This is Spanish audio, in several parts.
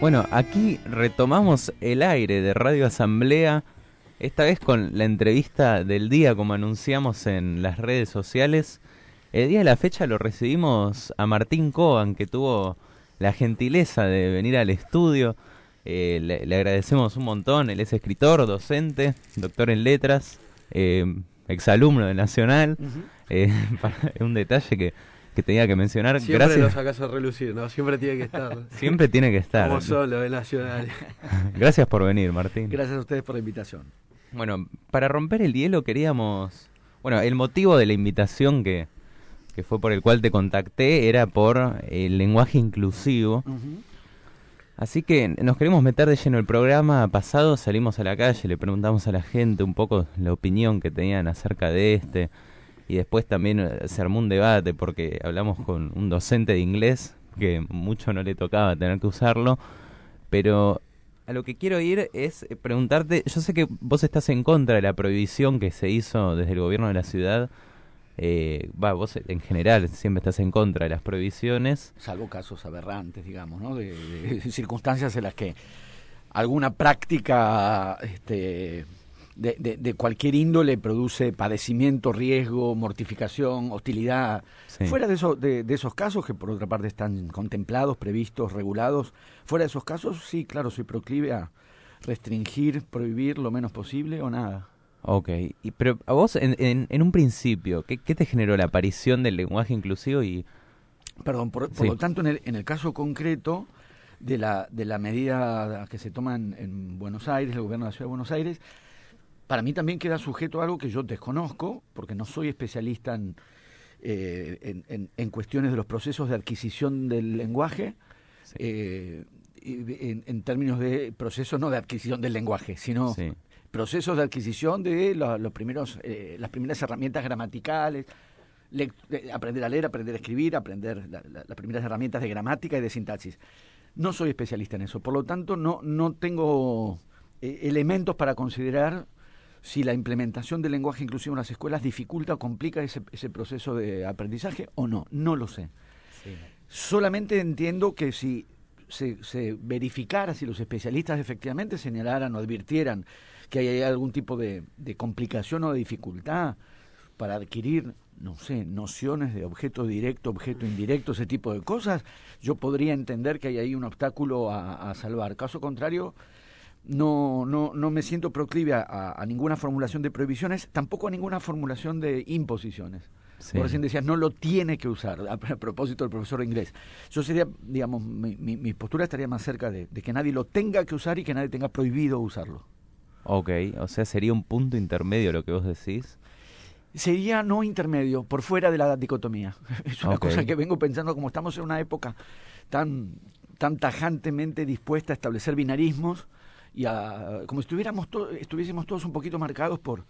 Bueno, aquí retomamos el aire de Radio Asamblea, esta vez con la entrevista del día, como anunciamos en las redes sociales. El día de la fecha lo recibimos a Martín Coan, que tuvo la gentileza de venir al estudio. Eh, le, agradecemos un montón. Él es escritor, docente, doctor en letras, eh, exalumno de Nacional. Eh, un detalle que que tenía que mencionar. Siempre Gracias. lo sacas a relucir, ¿no? Siempre tiene que estar. Siempre tiene que estar. Como solo, de Nacional. Gracias por venir, Martín. Gracias a ustedes por la invitación. Bueno, para romper el hielo queríamos... Bueno, el motivo de la invitación que, que fue por el cual te contacté era por el lenguaje inclusivo. Así que nos queremos meter de lleno el programa pasado, salimos a la calle, le preguntamos a la gente un poco la opinión que tenían acerca de este y después también eh, se armó un debate porque hablamos con un docente de inglés que mucho no le tocaba tener que usarlo, pero a lo que quiero ir es eh, preguntarte, yo sé que vos estás en contra de la prohibición que se hizo desde el gobierno de la ciudad, eh, vos en general siempre estás en contra de las prohibiciones. Salvo casos aberrantes, digamos, ¿no? De, de circunstancias en las que alguna práctica este, de, de, cualquier índole produce padecimiento, riesgo, mortificación, hostilidad. Fuera de, eso, de, esos casos, que por otra parte están contemplados, previstos, regulados, fuera de esos casos, sí, claro, soy proclive a restringir, prohibir lo menos posible o nada. Ok, y, pero a vos en, en, un principio, ¿qué, ¿qué, te generó la aparición del lenguaje inclusivo y... Perdón, por, por lo tanto, en el, en el caso concreto de la, de la medida que se toma en, en Buenos Aires, el gobierno de la Ciudad de Buenos Aires, para mí también queda sujeto a algo que yo desconozco, porque no soy especialista en, eh, en, cuestiones de los procesos de adquisición del lenguaje, eh, en, términos de procesos no de adquisición del lenguaje, sino procesos de adquisición de los primeros, eh, las primeras herramientas gramaticales, aprender a leer, aprender a escribir, aprender las primeras herramientas de gramática y de sintaxis. No soy especialista en eso, por lo tanto no, no tengo elementos para considerar si la implementación del lenguaje inclusivo en las escuelas dificulta o complica ese, ese proceso de aprendizaje o no, no lo sé. Solamente entiendo que si se, se, verificara, si los especialistas efectivamente señalaran o advirtieran que hay algún tipo de, de complicación o de dificultad para adquirir, no sé, nociones de objeto directo, objeto indirecto, ese tipo de cosas, yo podría entender que hay ahí un obstáculo a, a salvar. Caso contrario, no, no, no me siento proclive a, ninguna formulación de prohibiciones, tampoco a ninguna formulación de imposiciones. Por recién decías, no lo tiene que usar, a, propósito del profesor de inglés. Yo sería, digamos, mi, mi, postura estaría más cerca de, que nadie lo tenga que usar y que nadie tenga prohibido usarlo. Ok, o sea, sería un punto intermedio lo que vos decís. Sería no intermedio, por fuera de la dicotomía. Es una cosa que vengo pensando, como estamos en una época tan, tan tajantemente dispuesta a establecer binarismos, y como estuviéramos estuviésemos todos un poquito marcados por,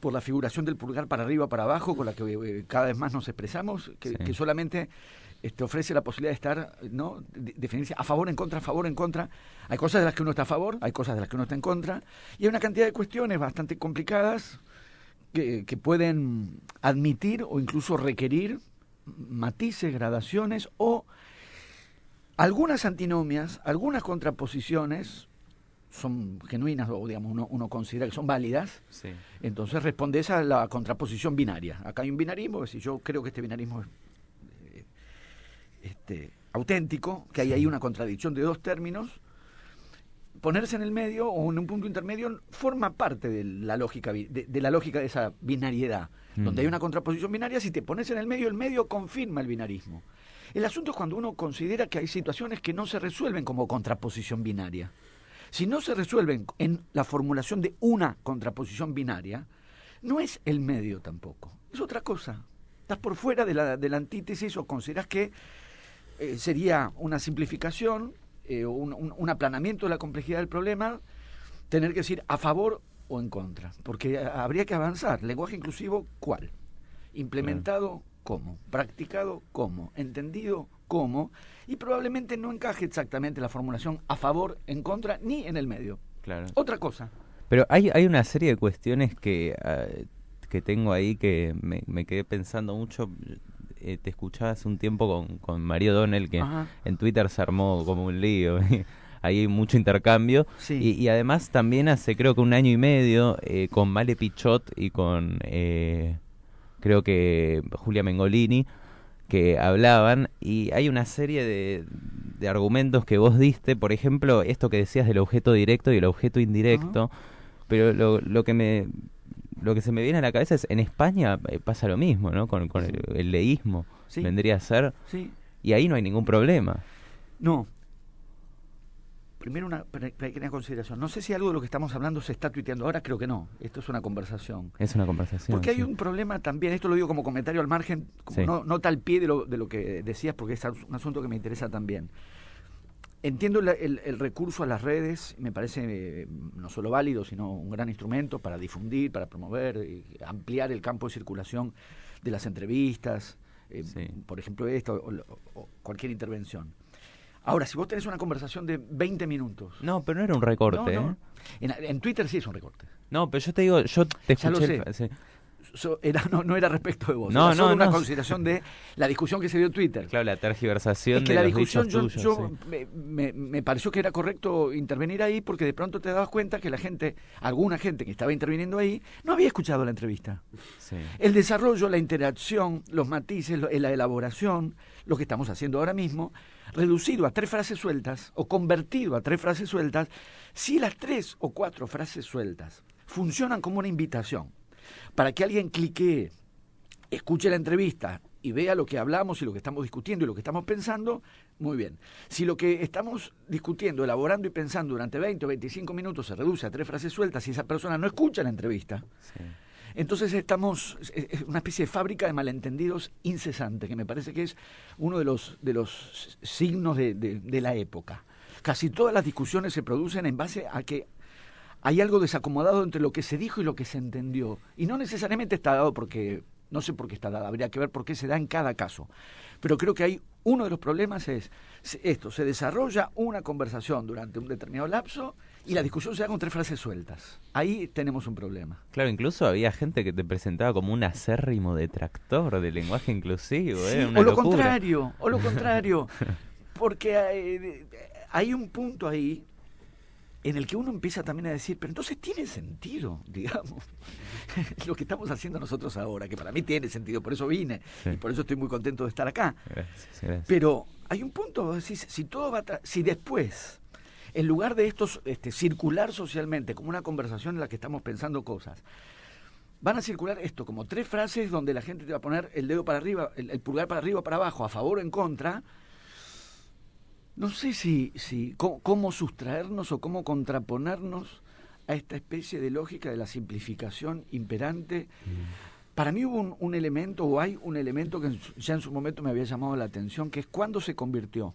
por la figuración del pulgar para arriba, para abajo, con la que eh, cada vez más nos expresamos, que, solamente este, ofrece la posibilidad de estar, ¿no? definirse a favor, en contra, a favor, en contra. Hay cosas de las que uno está a favor, hay cosas de las que uno está en contra, y hay una cantidad de cuestiones bastante complicadas que, que pueden admitir o incluso requerir matices, gradaciones o algunas antinomias, algunas contraposiciones son genuinas o digamos uno, uno considera que son válidas, entonces respondes a la contraposición binaria. Acá hay un binarismo, si yo creo que este binarismo es eh, este, auténtico, que hay ahí una contradicción de dos términos, ponerse en el medio o en un punto intermedio forma parte de la lógica de, la lógica de esa binariedad. Donde hay mm. una contraposición binaria, si te pones en el medio, el medio confirma el binarismo. El asunto es cuando uno considera que hay situaciones que no se resuelven como contraposición binaria. Si no se resuelven en la formulación de una contraposición binaria, no es el medio tampoco, es otra cosa. Estás por fuera de la, de la antítesis o consideras que eh, sería una simplificación, eh, un, un, aplanamiento de la complejidad del problema, tener que decir a favor o en contra, porque habría que avanzar. Lenguaje inclusivo, ¿cuál? Implementado, ¿cómo? Practicado, ¿cómo? Entendido, ¿cómo? y probablemente no encaje exactamente la formulación a favor, en contra, ni en el medio. Claro. Otra cosa. Pero hay, hay una serie de cuestiones que, ah, que tengo ahí que me, me, quedé pensando mucho. eh, te escuchaba hace un tiempo con, con Mario Donnell, que en Twitter se armó como un lío. Ahí hay mucho intercambio. Y, además también hace creo que un año y medio eh, con Male Pichot y con eh, creo que Julia Mengolini que hablaban y hay una serie de, de, argumentos que vos diste, por ejemplo, esto que decías del objeto directo y el objeto indirecto, pero lo, lo que me lo que se me viene a la cabeza es en España eh, pasa lo mismo, ¿no? Con, con el, leísmo vendría a ser sí. y ahí no hay ningún problema. No. Primero una pequeña consideración. No sé si algo de lo que estamos hablando se está tuiteando ahora, creo que no. Esto es una conversación. Es una conversación. Porque hay un problema también, esto lo digo como comentario al margen, como no, no tal pie de lo, de lo que decías, porque es un asunto que me interesa también. Entiendo el, recurso a las redes, me parece eh, no solo válido, sino un gran instrumento para difundir, para promover, y ampliar el campo de circulación de las entrevistas, eh, por ejemplo esto, o, cualquier intervención. Ahora, si vos tenés una conversación de 20 minutos... No, pero no era un recorte, ¿eh? En, Twitter sí es un recorte. No, pero yo te digo, yo te escuché... sé era, no, no era respecto de vos. No, era no, una consideración de la discusión que se dio en Twitter. Claro, la tergiversación que la discusión yo, me, me, pareció que era correcto intervenir ahí porque de pronto te dabas cuenta que la gente, alguna gente que estaba interviniendo ahí, no había escuchado la entrevista. El desarrollo, la interacción, los matices, la elaboración, lo que estamos haciendo ahora mismo, reducido a tres frases sueltas o convertido a tres frases sueltas, si las tres o cuatro frases sueltas funcionan como una invitación para que alguien clique, escuche la entrevista y vea lo que hablamos y lo que estamos discutiendo y lo que estamos pensando, muy bien. Si lo que estamos discutiendo, elaborando y pensando durante 20 o 25 minutos se reduce a tres frases sueltas y esa persona no escucha la entrevista, entonces estamos, es una especie de fábrica de malentendidos incesante, que me parece que es uno de los, de los signos de, de la época. Casi todas las discusiones se producen en base a que hay algo desacomodado entre lo que se dijo y lo que se entendió. Y no necesariamente está dado porque, no sé por qué está dado, habría que ver por qué se da en cada caso. Pero creo que hay uno de los problemas es esto, se desarrolla una conversación durante un determinado lapso y la discusión se da con tres frases sueltas. Ahí tenemos un problema. Claro, incluso había gente que te presentaba como un acérrimo detractor del lenguaje inclusivo. ¿eh? o lo contrario, o lo contrario. Porque hay, hay un punto ahí en el que uno empieza también a decir, pero entonces tiene sentido, digamos, lo que estamos haciendo nosotros ahora, que para mí tiene sentido, por eso vine y por eso estoy muy contento de estar acá. Pero hay un punto, si, si todo va si después, en lugar de estos este, circular socialmente como una conversación en la que estamos pensando cosas, van a circular esto como tres frases donde la gente te va a poner el dedo para arriba, el, el pulgar para arriba o para abajo, a favor o en contra, no sé si, si cómo, sustraernos o cómo contraponernos a esta especie de lógica de la simplificación imperante. Mm. Para mí hubo un, elemento, o hay un elemento que ya en su momento me había llamado la atención, que es cuando se convirtió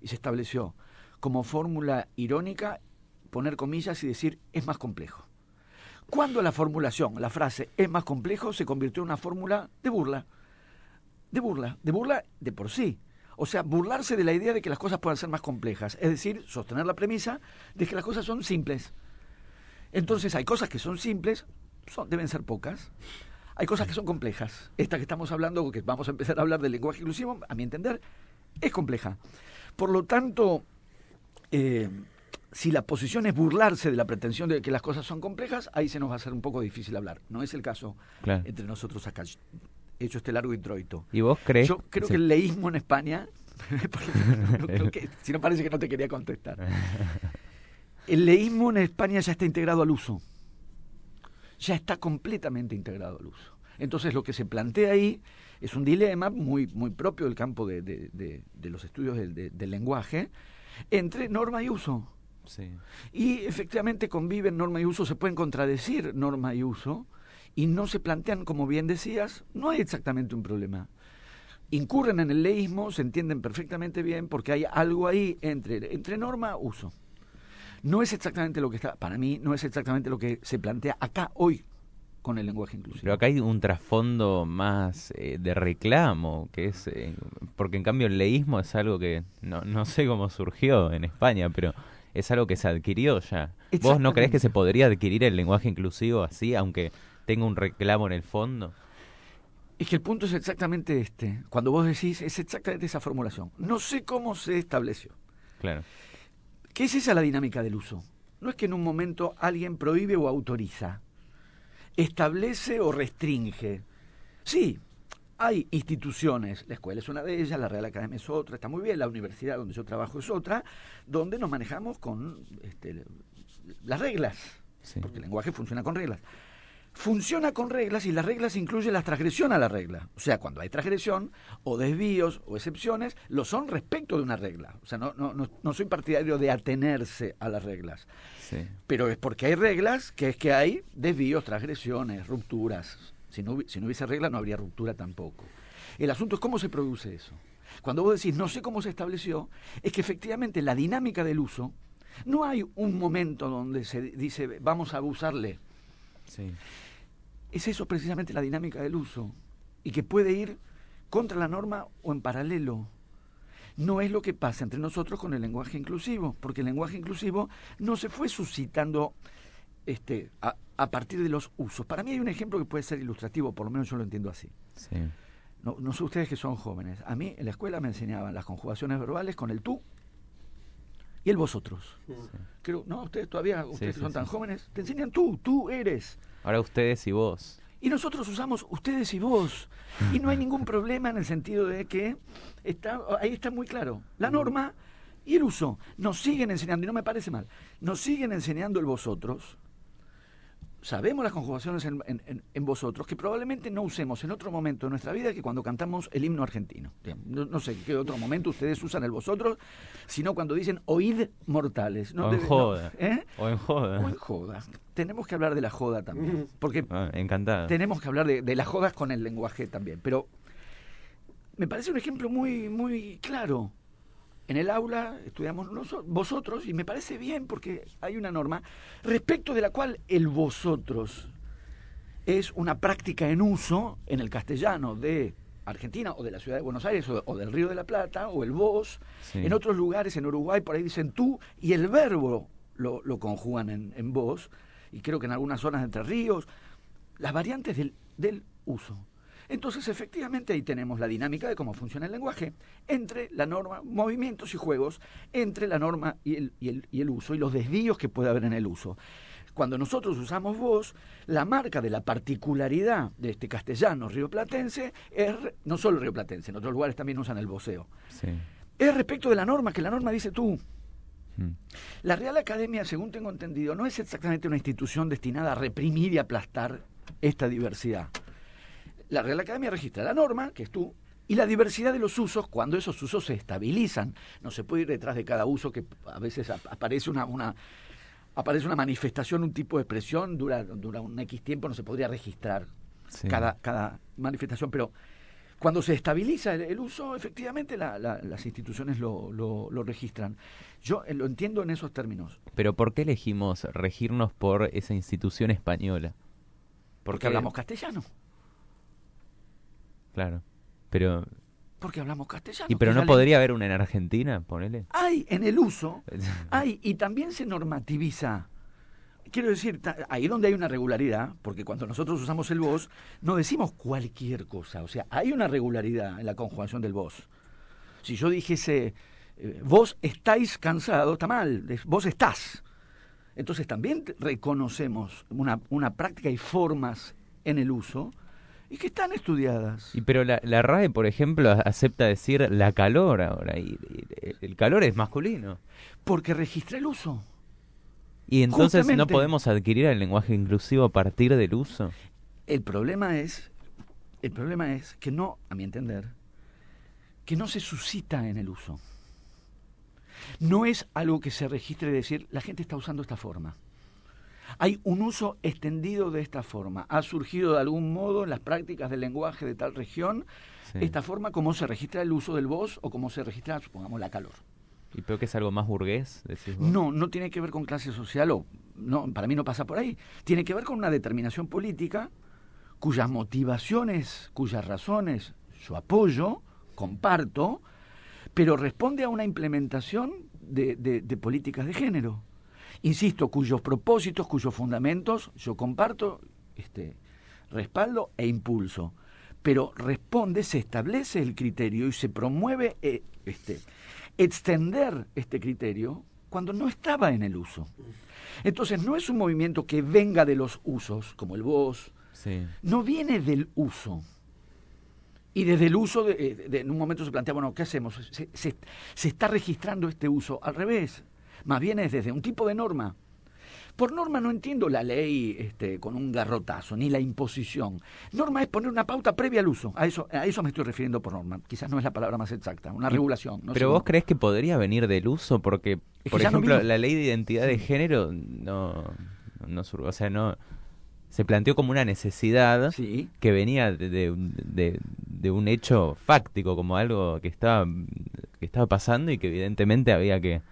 y se estableció como fórmula irónica poner comillas y decir es más complejo. Cuando la formulación, la frase es más complejo, se convirtió en una fórmula de burla. De burla, de burla de por sí. O sea, burlarse de la idea de que las cosas puedan ser más complejas. Es decir, sostener la premisa de que las cosas son simples. Entonces hay cosas que son simples, son, deben ser pocas. Hay cosas que son complejas. Esta que estamos hablando, que vamos a empezar a hablar del lenguaje inclusivo, a mi entender, es compleja. Por lo tanto, eh, si la posición es burlarse de la pretensión de que las cosas son complejas, ahí se nos va a hacer un poco difícil hablar. No es el caso entre nosotros acá hecho este largo introito. ¿Y vos crees? Yo creo que el leísmo en España, si no parece que no te quería contestar, el leísmo en España ya está integrado al uso, ya está completamente integrado al uso. Entonces lo que se plantea ahí es un dilema muy, muy propio del campo de, de, los estudios del, del, lenguaje entre norma y uso. Sí. Y efectivamente conviven norma y uso, se pueden contradecir norma y uso, y no se plantean, como bien decías, no hay exactamente un problema. Incurren en el leísmo, se entienden perfectamente bien porque hay algo ahí entre, entre norma uso. No es exactamente lo que está, para mí, no es exactamente lo que se plantea acá hoy con el lenguaje inclusivo. Pero acá hay un trasfondo más eh, de reclamo, que es, eh, porque en cambio el leísmo es algo que no, no sé cómo surgió en España, pero es algo que se adquirió ya. ¿Vos no crees que se podría adquirir el lenguaje inclusivo así, aunque tenga un reclamo en el fondo? Es que el punto es exactamente este. Cuando vos decís, es exactamente esa formulación. No sé cómo se estableció. Claro. ¿Qué es esa la dinámica del uso? No es que en un momento alguien prohíbe o autoriza, establece o restringe. Sí, hay instituciones, la escuela es una de ellas, la Real Academia es otra, está muy bien, la universidad donde yo trabajo es otra, donde nos manejamos con este, las reglas, porque el lenguaje funciona con reglas funciona con reglas y las reglas incluyen la transgresión a la regla. O sea, cuando hay transgresión o desvíos o excepciones, lo son respecto de una regla. O sea, no, no, no, soy partidario de atenerse a las reglas. Pero es porque hay reglas que es que hay desvíos, transgresiones, rupturas. Si no, si no hubiese regla no habría ruptura tampoco. El asunto es cómo se produce eso. Cuando vos decís no sé cómo se estableció, es que efectivamente la dinámica del uso, no hay un momento donde se dice vamos a abusarle es eso precisamente la dinámica del uso y que puede ir contra la norma o en paralelo. No es lo que pasa entre nosotros con el lenguaje inclusivo, porque el lenguaje inclusivo no se fue suscitando este, a, partir de los usos. Para mí hay un ejemplo que puede ser ilustrativo, por lo menos yo lo entiendo así. No, no sé ustedes que son jóvenes. A mí en la escuela me enseñaban las conjugaciones verbales con el tú y el vosotros. Creo, no, ustedes todavía, ustedes que son tan jóvenes, te enseñan tú, tú eres. Ahora ustedes y vos. Y nosotros usamos ustedes y vos. Y no hay ningún problema en el sentido de que está, ahí está muy claro. La norma y el uso nos siguen enseñando, y no me parece mal, nos siguen enseñando el vosotros, sabemos las conjugaciones en, vosotros que probablemente no usemos en otro momento de nuestra vida que cuando cantamos el himno argentino. No, sé qué otro momento ustedes usan el vosotros, sino cuando dicen oíd mortales. o, en joda. ¿eh? o en joda. O en joda. Tenemos que hablar de la joda también. Porque ah, tenemos que hablar de, de las jodas con el lenguaje también. Pero me parece un ejemplo muy, muy claro en el aula estudiamos vosotros y me parece bien porque hay una norma respecto de la cual el vosotros es una práctica en uso en el castellano de Argentina o de la ciudad de Buenos Aires o, del Río de la Plata o el vos. En otros lugares, en Uruguay, por ahí dicen tú y el verbo lo, conjugan en, en vos. Y creo que en algunas zonas de Entre Ríos, las variantes del, del uso. Entonces, efectivamente, ahí tenemos la dinámica de cómo funciona el lenguaje entre la norma, movimientos y juegos, entre la norma y el, y el, y el uso y los desvíos que puede haber en el uso. Cuando nosotros usamos voz, la marca de la particularidad de este castellano rioplatense es, no solo rioplatense, en otros lugares también usan el voceo, es respecto de la norma, que la norma dice tú. Hmm. La Real Academia, según tengo entendido, no es exactamente una institución destinada a reprimir y aplastar esta diversidad la Real Academia registra la norma, que es tú, y la diversidad de los usos cuando esos usos se estabilizan. No se puede ir detrás de cada uso que a veces aparece una, una aparece una manifestación, un tipo de expresión, dura, dura un X tiempo, no se podría registrar cada, cada manifestación, pero cuando se estabiliza el, uso, efectivamente las instituciones lo, lo, registran. Yo eh, lo entiendo en esos términos. Pero ¿por qué elegimos regirnos por esa institución española? Porque hablamos castellano. Claro. Pero. Porque hablamos castellano. ¿Y pero no podría haber una en Argentina? Ponele. Hay en el uso. hay. Y también se normativiza. Quiero decir, ahí donde hay una regularidad, porque cuando nosotros usamos el vos, no decimos cualquier cosa. O sea, hay una regularidad en la conjugación del vos. Si yo dijese, eh, vos estáis cansado, está mal. Vos estás. Entonces también reconocemos una, una práctica y formas en el uso y que están estudiadas. Y pero la, la RAE, por ejemplo, acepta decir la calor ahora, y, el calor es masculino. Porque registra el uso. Y entonces no podemos adquirir el lenguaje inclusivo a partir del uso. El problema es, el problema es que no, a mi entender, que no se suscita en el uso. No es algo que se registre y decir, la gente está usando esta forma. Hay un uso extendido de esta forma. Ha surgido de algún modo en las prácticas del lenguaje de tal región esta forma como se registra el uso del voz o cómo se registra, supongamos, la calor. ¿Y creo que es algo más burgués? No, no tiene que ver con clase social o no, para mí no pasa por ahí. Tiene que ver con una determinación política cuyas motivaciones, cuyas razones yo apoyo, comparto, pero responde a una implementación de políticas de género insisto, cuyos propósitos, cuyos fundamentos yo comparto, este, respaldo e impulso. pero responde, se establece el criterio y se promueve eh, este, extender este criterio cuando no estaba en el uso. Entonces no es un movimiento que venga de los usos, como el vos, no viene del uso. Y desde el uso, de, en un momento se plantea, bueno, ¿qué hacemos? Se, se está registrando este uso al revés. Más bien es desde un tipo de norma por norma no entiendo la ley este, con un garrotazo, ni la imposición. Norma es poner una pauta previa al uso. A eso, a eso me estoy refiriendo por norma. Quizás no es la palabra más exacta, una regulación. Pero vos crees que podría venir del uso porque, por ejemplo, la ley de identidad de género no, no, o sea, no se planteó como una necesidad que venía de, de, de, un hecho fáctico, como algo que estaba, que estaba pasando y que evidentemente había que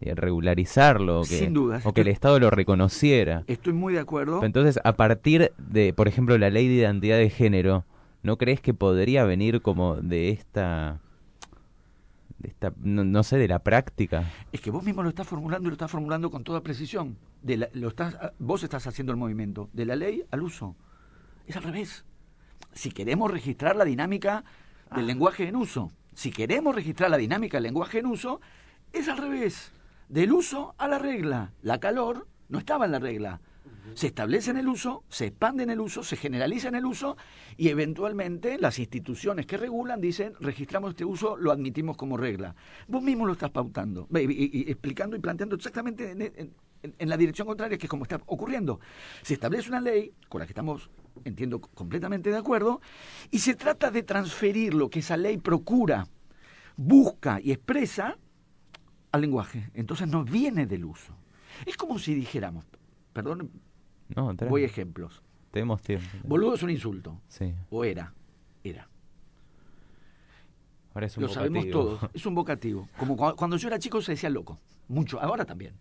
eh, regularizarlo, que, o que el Estado lo reconociera. Estoy muy de acuerdo. Entonces, a partir de, por ejemplo, la ley de identidad de género, ¿no crees que podría venir como de esta, de esta no, sé, de la práctica? Es que vos mismo lo estás formulando y lo estás formulando con toda precisión. De lo estás, vos estás haciendo el movimiento de la ley al uso. Es al revés. Si queremos registrar la dinámica del ah. lenguaje en uso, si queremos registrar la dinámica del lenguaje en uso, es al revés del uso a la regla. La calor no estaba en la regla. Se establece en el uso, se expande en el uso, se generaliza en el uso y eventualmente las instituciones que regulan dicen registramos este uso, lo admitimos como regla. Vos mismo lo estás pautando, y, explicando y planteando exactamente en, en, la dirección contraria, que es como está ocurriendo. Se establece una ley con la que estamos, entiendo, completamente de acuerdo, y se trata de transferir lo que esa ley procura, busca y expresa al lenguaje. Entonces no viene del uso. Es como si dijéramos, perdón, no, voy a ejemplos. Tenemos tiempo. Boludo es un insulto. Sí. O era. Era. Ahora es un Lo sabemos todos. Es un vocativo. Como cuando yo era chico se decía loco. Mucho. Ahora también.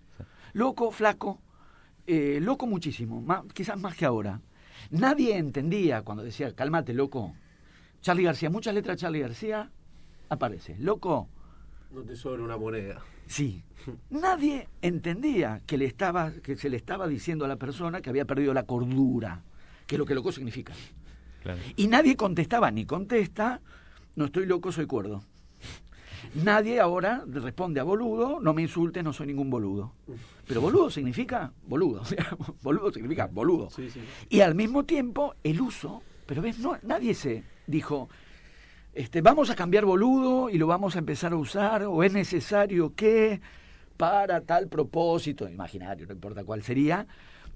Loco, flaco. Eh, loco muchísimo. Más, quizás más que ahora. Nadie entendía cuando decía, cálmate, loco. Charlie García, muchas letras Charlie García, aparece. Loco. No te sobra una moneda. Sí. Nadie entendía que, le estaba, que se le estaba diciendo a la persona que había perdido la cordura, que es lo que loco significa. Y nadie contestaba, ni contesta, no estoy loco, soy cuerdo. Nadie ahora responde a boludo, no me insultes, no soy ningún boludo. Pero boludo significa boludo, boludo significa boludo. Y al mismo tiempo, el uso, pero ves, no, nadie se dijo, este, vamos a cambiar boludo y lo vamos a empezar a usar, o es necesario que para tal propósito, imaginario, no importa cuál sería,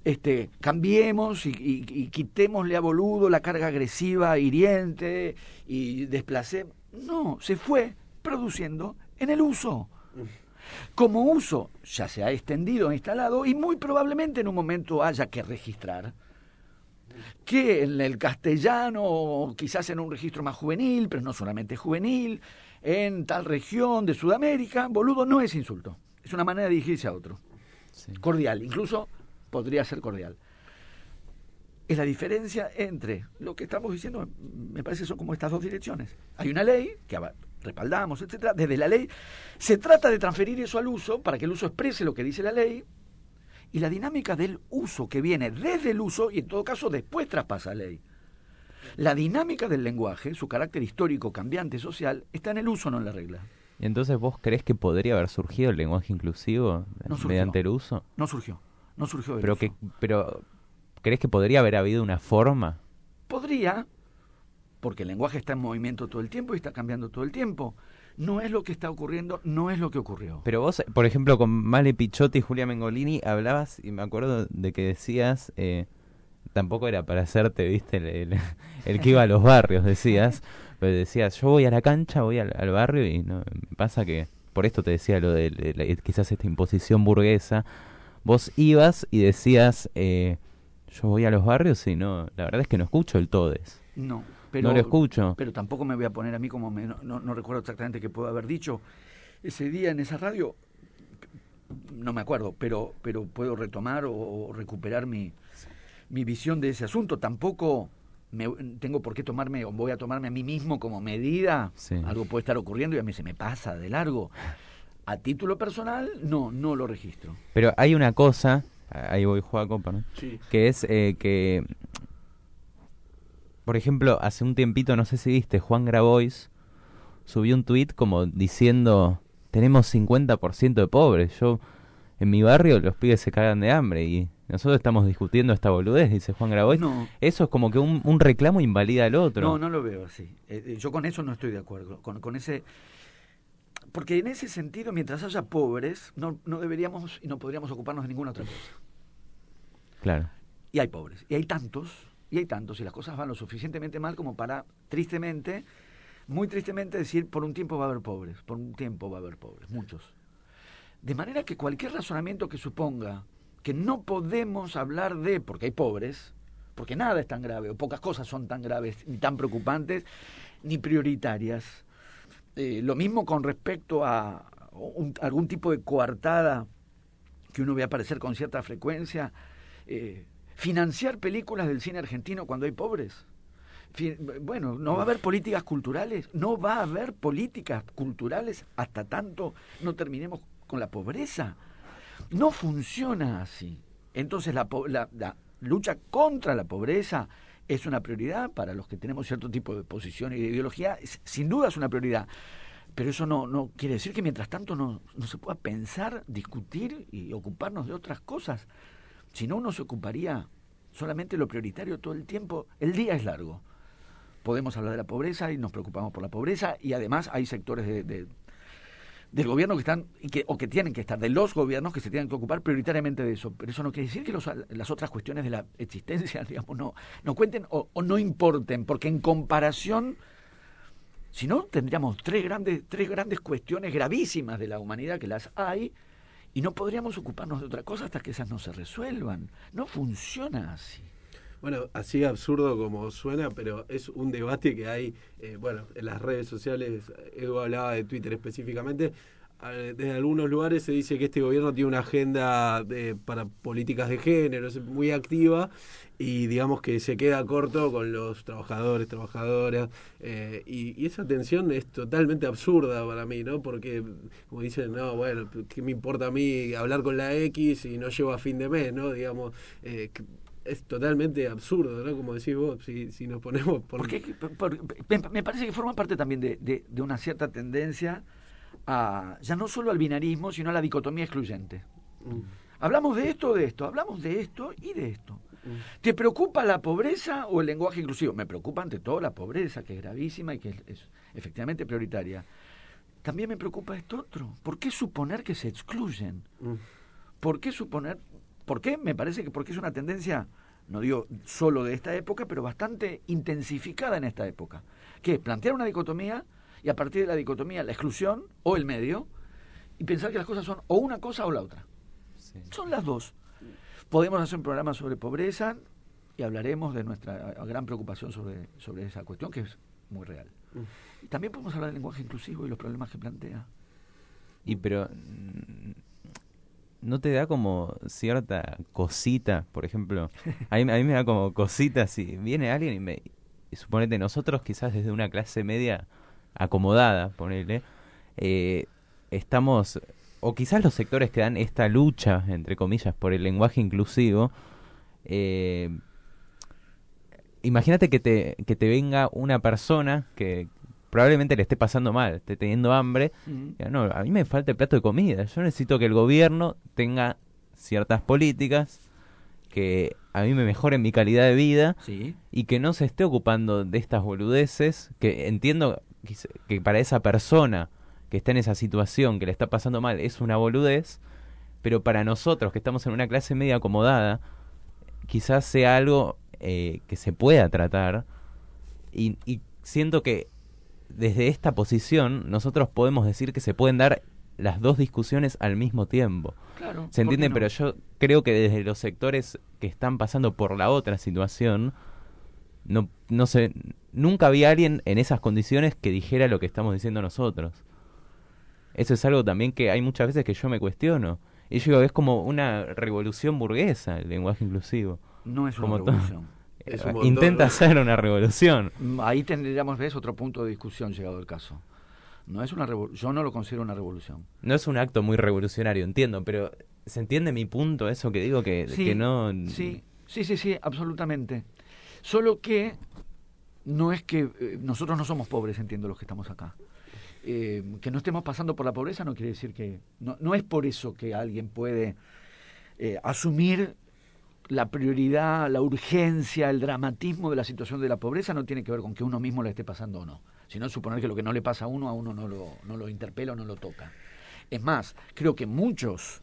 este, cambiemos y, quitémosle a boludo la carga agresiva, hiriente y desplacemos. No, se fue produciendo en el uso. Como uso ya se ha extendido, instalado y muy probablemente en un momento haya que registrar que en el castellano, quizás en un registro más juvenil, pero no solamente juvenil, en tal región de Sudamérica, boludo no es insulto, es una manera de dirigirse a otro. Cordial, incluso podría ser cordial. Es la diferencia entre lo que estamos diciendo, me parece son como estas dos direcciones. Hay una ley que respaldamos, etcétera. Desde la ley se trata de transferir eso al uso para que el uso exprese lo que dice la ley y la dinámica del uso que viene desde el uso y en todo caso después traspasa ley. La dinámica del lenguaje, su carácter histórico, cambiante, social, está en el uso, no en la regla. ¿Y entonces vos crees que podría haber surgido el lenguaje inclusivo mediante el uso? No surgió, no surgió pero Que, pero, ¿crees que podría haber habido una forma? Podría, porque el lenguaje está en movimiento todo el tiempo y está cambiando todo el tiempo no es lo que está ocurriendo, no es lo que ocurrió. Pero vos, por ejemplo, con Male Pichotti y Julia Mengolini hablabas, y me acuerdo de que decías, eh, tampoco era para hacerte, viste, el, que iba a los barrios, decías, pero decías, yo voy a la cancha, voy al, barrio y no, pasa que, por esto te decía lo de, quizás esta imposición burguesa, vos ibas y decías, eh, yo voy a los barrios y no, la verdad es que no escucho el todes. No. Pero, no lo escucho. Pero tampoco me voy a poner a mí como no, recuerdo exactamente qué puedo haber dicho ese día en esa radio. No me acuerdo, pero, pero puedo retomar o, recuperar mi, mi visión de ese asunto. Tampoco me, tengo por qué tomarme o voy a tomarme a mí mismo como medida. Algo puede estar ocurriendo y a mí se me pasa de largo. A título personal, no, no lo registro. Pero hay una cosa, ahí voy Juaco, ¿no? que es eh, que por ejemplo, hace un tiempito, no sé si viste, Juan Grabois subió un tuit como diciendo, tenemos 50% de pobres. Yo, en mi barrio, los pibes se cagan de hambre y nosotros estamos discutiendo esta boludez, dice Juan Grabois. No. Eso es como que un, reclamo invalida al otro. No, no lo veo así. Eh, eh, yo con eso no estoy de acuerdo. Con, con ese porque en ese sentido, mientras haya pobres, no, no deberíamos y no podríamos ocuparnos de ninguna otra cosa. Claro. Y hay pobres, y hay tantos, y hay tantos, y las cosas van lo suficientemente mal como para, tristemente, muy tristemente decir, por un tiempo va a haber pobres, por un tiempo va a haber pobres, muchos. De manera que cualquier razonamiento que suponga que no podemos hablar de, porque hay pobres, porque nada es tan grave, o pocas cosas son tan graves, ni tan preocupantes, ni prioritarias, eh, lo mismo con respecto a algún tipo de coartada que uno ve aparecer con cierta frecuencia. Eh, financiar películas del cine argentino cuando hay pobres. bueno, no va a haber políticas culturales, no va a haber políticas culturales hasta tanto no terminemos con la pobreza. No funciona así. Entonces la, la lucha contra la pobreza es una prioridad para los que tenemos cierto tipo de posición y de ideología, sin duda es una prioridad. Pero eso no, no quiere decir que mientras tanto no, no se pueda pensar, discutir y ocuparnos de otras cosas. Si no, uno se ocuparía solamente lo prioritario todo el tiempo. El día es largo. Podemos hablar de la pobreza y nos preocupamos por la pobreza y además hay sectores de, del gobierno que están que, o que tienen que estar, de los gobiernos que se tienen que ocupar prioritariamente de eso. Pero eso no quiere decir que las otras cuestiones de la existencia, digamos, no, no cuenten o, no importen, porque en comparación, si no, tendríamos tres grandes, tres grandes cuestiones gravísimas de la humanidad que las hay y no podríamos ocuparnos de otra cosa hasta que esas no se resuelvan. No funciona así. Bueno, así absurdo como suena, pero es un debate que hay, eh, bueno, en las redes sociales, Evo hablaba de Twitter específicamente, desde algunos lugares se dice que este gobierno tiene una agenda de, para políticas de género, muy activa y digamos que se queda corto con los trabajadores, trabajadoras, eh, y, esa tensión es totalmente absurda para mí, ¿no? Porque, como dicen, no, bueno, ¿qué me importa a mí hablar con la X y no llego a fin de mes, ¿no? Digamos, eh, es totalmente absurdo, ¿no? Como decís vos, si, si nos ponemos... Por... Porque, me parece que forma parte también de, de, una cierta tendencia a, ya no solo al binarismo, sino a la dicotomía excluyente. Mm. Hablamos de esto o de esto, hablamos de esto y de esto. Mm. ¿Te preocupa la pobreza o el lenguaje inclusivo? Me preocupa ante todo la pobreza, que es gravísima y que es, efectivamente prioritaria. También me preocupa esto otro. ¿Por qué suponer que se excluyen? Mm. ¿Por qué suponer ¿Por qué? Me parece que porque es una tendencia, no digo solo de esta época, pero bastante intensificada en esta época, que plantear una dicotomía y a partir de la dicotomía la exclusión o el medio y pensar que las cosas son o una cosa o la otra. Son las dos. Podemos hacer un programa sobre pobreza y hablaremos de nuestra gran preocupación sobre, sobre esa cuestión que es muy real. Y también podemos hablar del lenguaje inclusivo y los problemas que plantea. Y pero ¿no te da como cierta cosita, por ejemplo? A mí, a mí me da como cosita si viene alguien y me... Y suponete, nosotros quizás desde una clase media acomodada, ponele, eh, estamos... O quizás los sectores que dan esta lucha, entre comillas, por el lenguaje inclusivo, eh, imagínate que te, que te venga una persona que, probablemente le esté pasando mal, esté teniendo hambre. No, a mí me falta el plato de comida. Yo necesito que el gobierno tenga ciertas políticas que a mí me mejoren mi calidad de vida y que no se esté ocupando de estas boludeces, que entiendo que para esa persona que está en esa situación, que le está pasando mal, es una boludez, pero para nosotros que estamos en una clase media acomodada, quizás sea algo eh, que se pueda tratar y, y siento que desde esta posición nosotros podemos decir que se pueden dar las dos discusiones al mismo tiempo. Claro, ¿Se entiende? Pero yo creo que desde los sectores que están pasando por la otra situación, no, no sé, nunca había alguien en esas condiciones que dijera lo que estamos diciendo nosotros. Eso es algo también que hay muchas veces que yo me cuestiono. Y yo digo, es como una revolución burguesa el lenguaje inclusivo. No es una revolución. Intenta hacer una revolución. Ahí tendríamos, ves, otro punto de discusión llegado el caso. No es una yo no lo considero una revolución. No es un acto muy revolucionario, entiendo, pero ¿se entiende mi punto eso que digo que, que no Sí, sí, sí, sí, absolutamente. Solo que no es que eh, nosotros no somos pobres, entiendo los que estamos acá. Eh, que no estemos pasando por la pobreza no quiere decir que... No, no es por eso que alguien puede eh, asumir la prioridad, la urgencia, el dramatismo de la situación de la pobreza no tiene que ver con que uno mismo la esté pasando o no, sino suponer que lo que no le pasa a uno, a uno no lo, no lo interpela o no lo toca. Es más, creo que muchos,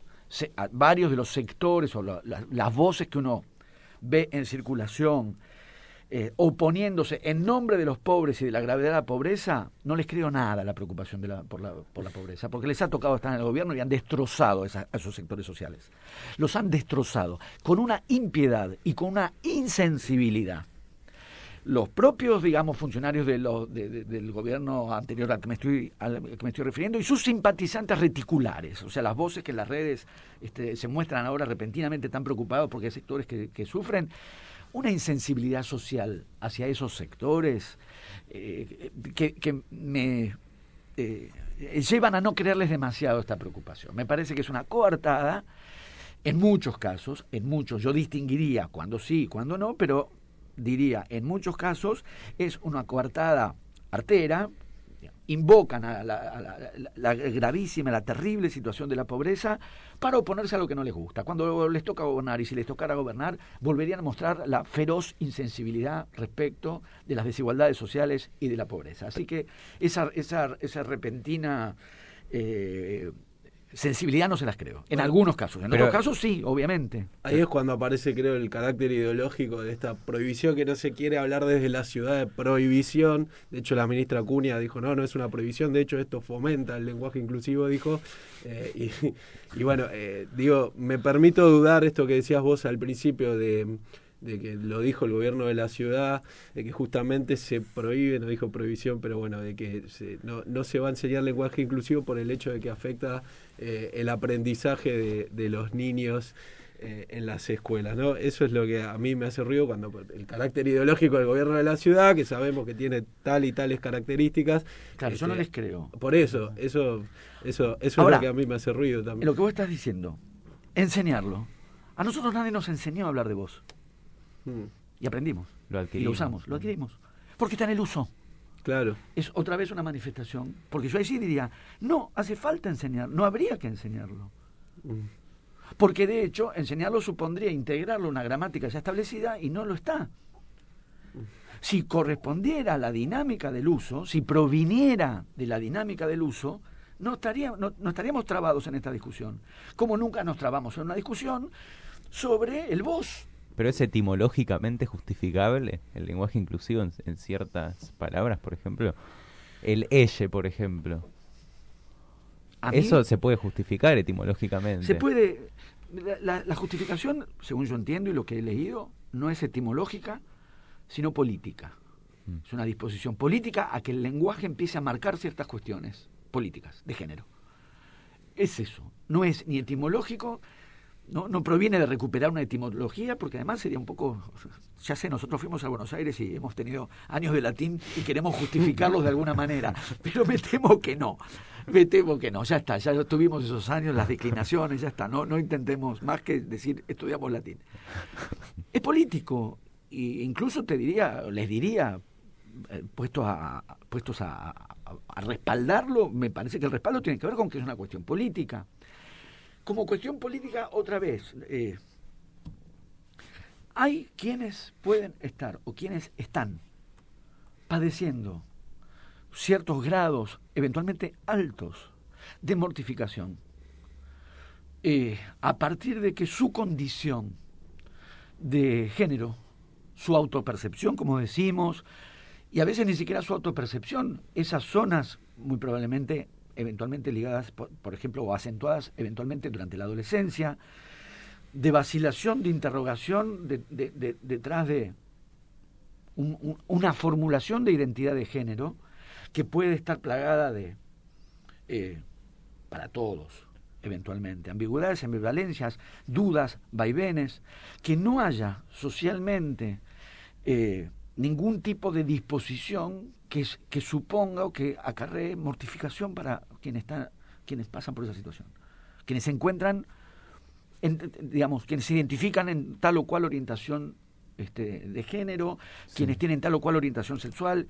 varios de los sectores o las voces que uno ve en circulación, eh, oponiéndose en nombre de los pobres y de la gravedad de la pobreza, no les creo nada la preocupación por, la, por, la, pobreza, porque les ha tocado estar en el gobierno y han destrozado a esos sectores sociales. Los han destrozado con una impiedad y con una insensibilidad. Los propios, digamos, funcionarios de del gobierno anterior al que, me estoy, me estoy refiriendo y sus simpatizantes reticulares, o sea, las voces que en las redes este, se muestran ahora repentinamente tan preocupados porque hay sectores que sufren, una insensibilidad social hacia esos sectores eh, que, me eh, llevan a no creerles demasiado esta preocupación. Me parece que es una coartada, en muchos casos, en muchos, yo distinguiría cuando sí, cuando no, pero diría, en muchos casos es una coartada artera, invocan a la, gravísima, la terrible situación de la pobreza para oponerse a lo que no les gusta. Cuando les toca gobernar y si les tocara gobernar, volverían a mostrar la feroz insensibilidad respecto de las desigualdades sociales y de la pobreza. Así que esa, esa, esa repentina eh, sensibilidad no se las creo. En algunos casos. En otros casos sí, obviamente. Ahí es cuando aparece, creo, el carácter ideológico de esta prohibición que no se quiere hablar desde la ciudad de prohibición. De hecho, la ministra Cunha dijo, no, no es una prohibición. De hecho, esto fomenta el lenguaje inclusivo, dijo. Eh, y, bueno, eh, digo, me permito dudar esto que decías vos al principio de de que lo dijo el gobierno de la ciudad, de que justamente se prohíbe, no dijo prohibición, pero bueno, de que no, no, se va a enseñar lenguaje inclusivo por el hecho de que afecta eh, el aprendizaje de, de los niños eh, en las escuelas. ¿no? Eso es lo que a mí me hace ruido cuando el carácter ideológico del gobierno de la ciudad, que sabemos que tiene tal y tales características. Claro, yo no este, les creo. Por eso, eso, eso, eso es lo que a mí me hace ruido también. Lo que vos estás diciendo, enseñarlo. A nosotros nadie nos enseñó a hablar de vos. Y aprendimos. Lo Y lo usamos, lo adquirimos. Porque está en el uso. Claro. Es otra vez una manifestación. Porque yo ahí sí diría, no, hace falta enseñar, no habría que enseñarlo. Mm. Porque de hecho, enseñarlo supondría integrarlo a una gramática ya establecida y no lo está. Si correspondiera a la dinámica del uso, si proviniera de la dinámica del uso, no, estaría, no, no estaríamos trabados en esta discusión. Como nunca nos trabamos en una discusión sobre el vos pero es etimológicamente justificable el lenguaje inclusivo en, ciertas palabras, por ejemplo. El elle, por ejemplo. Eso se puede justificar etimológicamente. Se puede. La, justificación, según yo entiendo y lo que he leído, no es etimológica, sino política. Mm. Es una disposición política a que el lenguaje empiece a marcar ciertas cuestiones políticas de género. Es eso. No es ni etimológico no, no proviene de recuperar una etimología, porque además sería un poco, ya sé, nosotros fuimos a Buenos Aires y hemos tenido años de latín y queremos justificarlos de alguna manera, pero me temo que no, me temo que no, ya está, ya tuvimos esos años, las declinaciones, ya está, no, no intentemos más que decir estudiamos latín. Es político, e incluso te diría, les diría, eh, puestos a, puestos a respaldarlo, me parece que el respaldo tiene que ver con que es una cuestión política como cuestión política, otra vez, eh, hay quienes pueden estar o quienes están padeciendo ciertos grados, eventualmente altos, de mortificación, eh, a partir de que su condición de género, su autopercepción, como decimos, y a veces ni siquiera su autopercepción, esas zonas muy probablemente eventualmente ligadas, por, ejemplo, o acentuadas eventualmente durante la adolescencia, de vacilación, de interrogación detrás de una formulación de identidad de género que puede estar plagada de, eh, para todos, eventualmente, ambigüedades, ambivalencias, dudas, vaivenes, que no haya socialmente eh, ningún tipo de disposición que, que suponga o que acarree mortificación para quienes, están, quienes pasan por esa situación, quienes se encuentran, digamos, quienes se identifican en tal o cual orientación este, de género, quienes tienen tal o cual orientación sexual,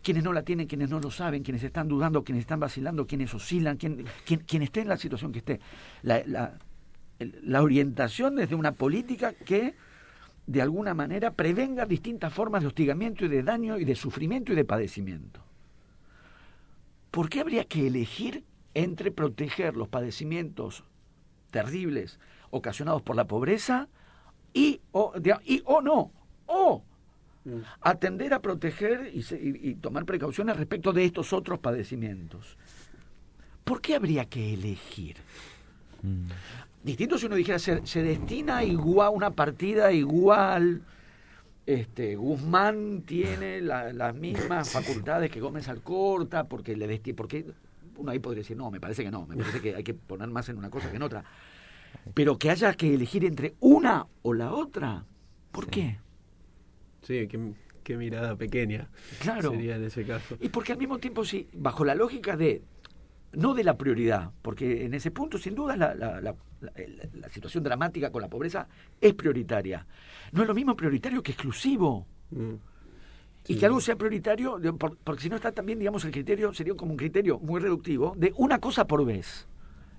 quienes no la tienen, quienes no lo saben, quienes están dudando, quienes están vacilando, quienes oscilan, quien, quien, esté en la situación que esté. La, la, la orientación desde una política que de alguna manera prevenga distintas formas de hostigamiento y de daño y de sufrimiento y de padecimiento. ¿Por qué habría que elegir entre proteger los padecimientos terribles ocasionados por la pobreza y o, y, o no, o mm. atender a proteger y, tomar precauciones respecto de estos otros padecimientos. ¿Por qué habría que elegir? Mm. Distinto si uno dijera, se, se destina igual una partida igual, este, Guzmán tiene las mismas facultades que Gómez Alcorta, porque le porque uno ahí podría decir, no, me parece que no, me parece que hay que poner más en una cosa que en otra. Pero que haya que elegir entre una o la otra, ¿por qué? Sí, qué, mirada pequeña claro. sería en ese caso. Y porque al mismo tiempo, sí, bajo la lógica de no de la prioridad, porque en ese punto, sin duda, la, la, situación dramática con la pobreza es prioritaria. No es lo mismo prioritario que exclusivo. Mm. Y que algo sea prioritario, porque si no está también, digamos, el criterio sería como un criterio muy reductivo de una cosa por vez.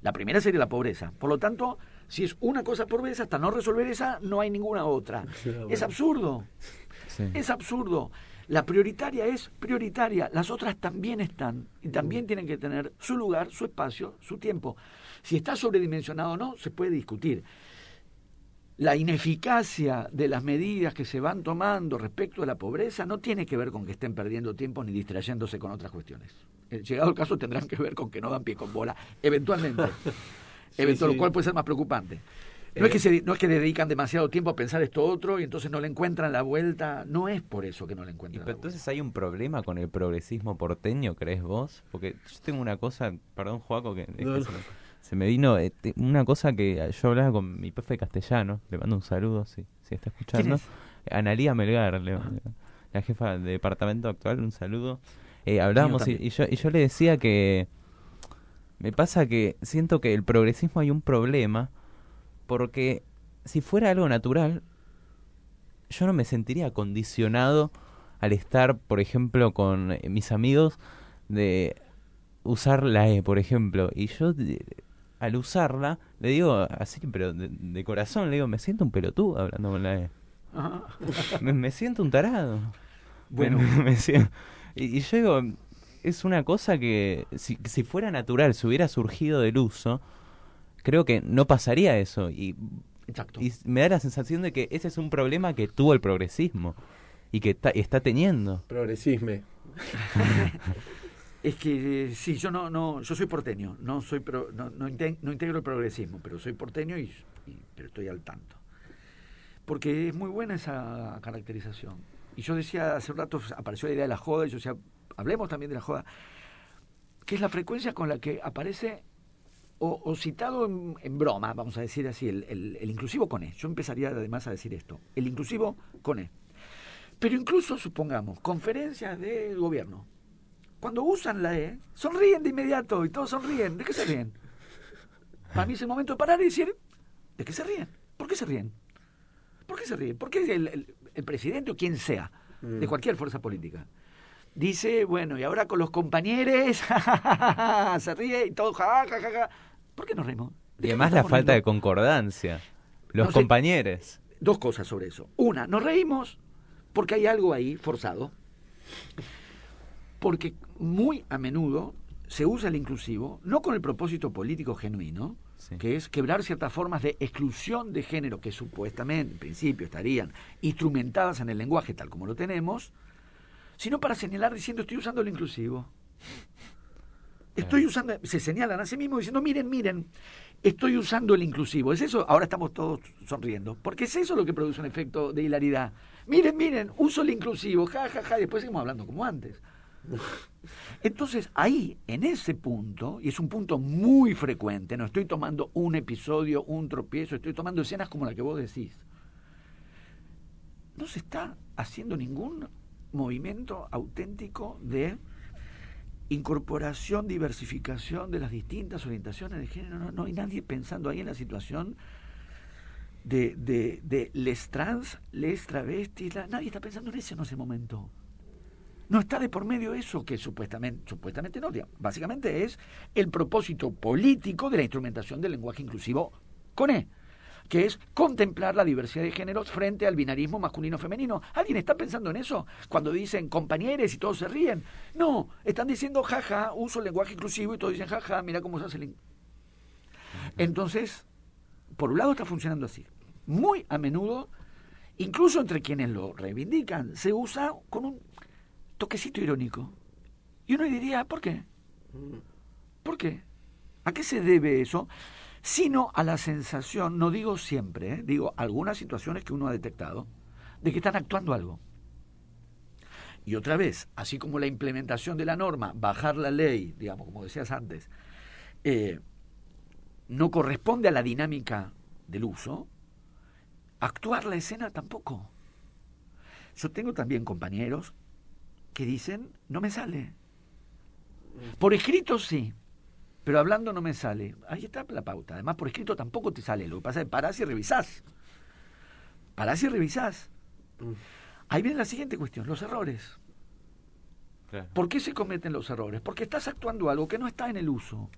La primera sería la pobreza. Por lo tanto, si es una cosa por vez, hasta no resolver esa, no hay ninguna otra. Es absurdo. Es absurdo. La prioritaria es prioritaria, las otras también están y también mm. tienen que tener su lugar, su espacio, su tiempo. Si está sobredimensionado o no, se puede discutir. La ineficacia de las medidas que se van tomando respecto a la pobreza no tiene que ver con que estén perdiendo tiempo ni distrayéndose con otras cuestiones. Eh, llegado el caso tendrán que ver con que no dan pie con bola, eventualmente. Lo cual puede ser más preocupante. No, es que se, no es que dedican demasiado tiempo a pensar esto otro y entonces no le encuentran la vuelta. No es por eso que no le encuentran. pero entonces hay un problema con el progresismo porteño, ¿crees vos? Porque yo tengo una cosa, perdón, Joaco, que, se, me, vino eh, una cosa que yo hablaba con mi profe castellano. Le mando un saludo, si, si está escuchando. Analía Melgar, la jefa de departamento actual, un saludo. Eh, hablábamos y, yo, y yo le decía que me pasa que siento que el progresismo hay un problema porque si fuera algo natural, yo no me sentiría condicionado al estar, por ejemplo, con eh, mis amigos de usar la E, por ejemplo. Y yo, al usarla, le digo así, pero de, corazón, le digo, me siento un pelotudo hablando con la E. me, siento un tarado. Bueno, y, yo digo, es una cosa que si, si fuera natural, si hubiera surgido del uso, creo que no pasaría eso. Y, y me da la sensación de que ese es un problema que tuvo el progresismo y que está, teniendo. Progresisme. es que sí, yo no, no, yo soy porteño, no soy no, no, integro el progresismo, pero soy porteño y, pero estoy al tanto. Porque es muy buena esa caracterización. Y yo decía hace un rato apareció la idea de la joda, y yo decía, hablemos también de la joda, que es la frecuencia con la que aparece o, citado en, broma, vamos a decir así, el, el, inclusivo con E. Yo empezaría además a decir esto, el inclusivo con E. Pero incluso, supongamos, conferencias del gobierno, cuando usan la E, sonríen de inmediato y todos sonríen. ¿De qué se ríen? Para mí es el momento de parar y decir, ¿de qué se ríen? ¿Por qué se ríen? ¿Por qué se ríen? ¿Por qué el, el presidente o quien sea, de mm. cualquier fuerza política, dice, bueno, y ahora con los compañeros, se ríe y todo, ja, ja, ja, ¿Por qué nos reímos? Y además la falta de concordancia. Los compañeros. Dos cosas sobre eso. Una, nos reímos porque hay algo ahí forzado. Porque muy a menudo se usa el inclusivo, no con el propósito político genuino, que es quebrar ciertas formas de exclusión de género que supuestamente, en principio, estarían instrumentadas en el lenguaje tal como lo tenemos, sino para señalar diciendo estoy usando el inclusivo. Estoy usando, se señalan a sí mismos diciendo, miren, miren, estoy usando el inclusivo. ¿Es eso? Ahora estamos todos sonriendo. Porque es eso lo que produce un efecto de hilaridad. Miren, miren, uso el inclusivo, ja, ja, ja, y después seguimos hablando como antes. Entonces, ahí, en ese punto, y es un punto muy frecuente, no estoy tomando un episodio, un tropiezo, estoy tomando escenas como la que vos decís. No se está haciendo ningún movimiento auténtico de incorporación, diversificación de las distintas orientaciones de género. No, hay nadie pensando ahí en la situación de, de, les trans, les travestis, nadie está pensando en eso en ese momento. No está de por medio eso que supuestamente, supuestamente no, básicamente es el propósito político de la instrumentación del lenguaje inclusivo con E que es contemplar la diversidad de géneros frente al binarismo masculino-femenino. ¿Alguien está pensando en eso? Cuando dicen compañeros y todos se ríen. No, están diciendo jaja, uso el lenguaje inclusivo y todos dicen jaja, mira cómo se hace el... Entonces, por un lado está funcionando así. Muy a menudo, incluso entre quienes lo reivindican, se usa con un toquecito irónico. Y uno diría, ¿por qué? ¿Por qué? ¿A qué se debe eso? sino a la sensación, no digo siempre, ¿eh? digo algunas situaciones que uno ha detectado, de que están actuando algo. Y otra vez, así como la implementación de la norma, bajar la ley, digamos, como decías antes, eh, no corresponde a la dinámica del uso, actuar la escena tampoco. Yo tengo también compañeros que dicen, no me sale. Por escrito sí, pero hablando no me sale. Ahí está la pauta. Además, por escrito tampoco te sale. Lo que pasa es que parás y revisás. Parás y revisás. Mm. Ahí viene la siguiente cuestión, los errores. ¿Por qué se cometen los errores? Porque estás actuando algo que no está en el uso.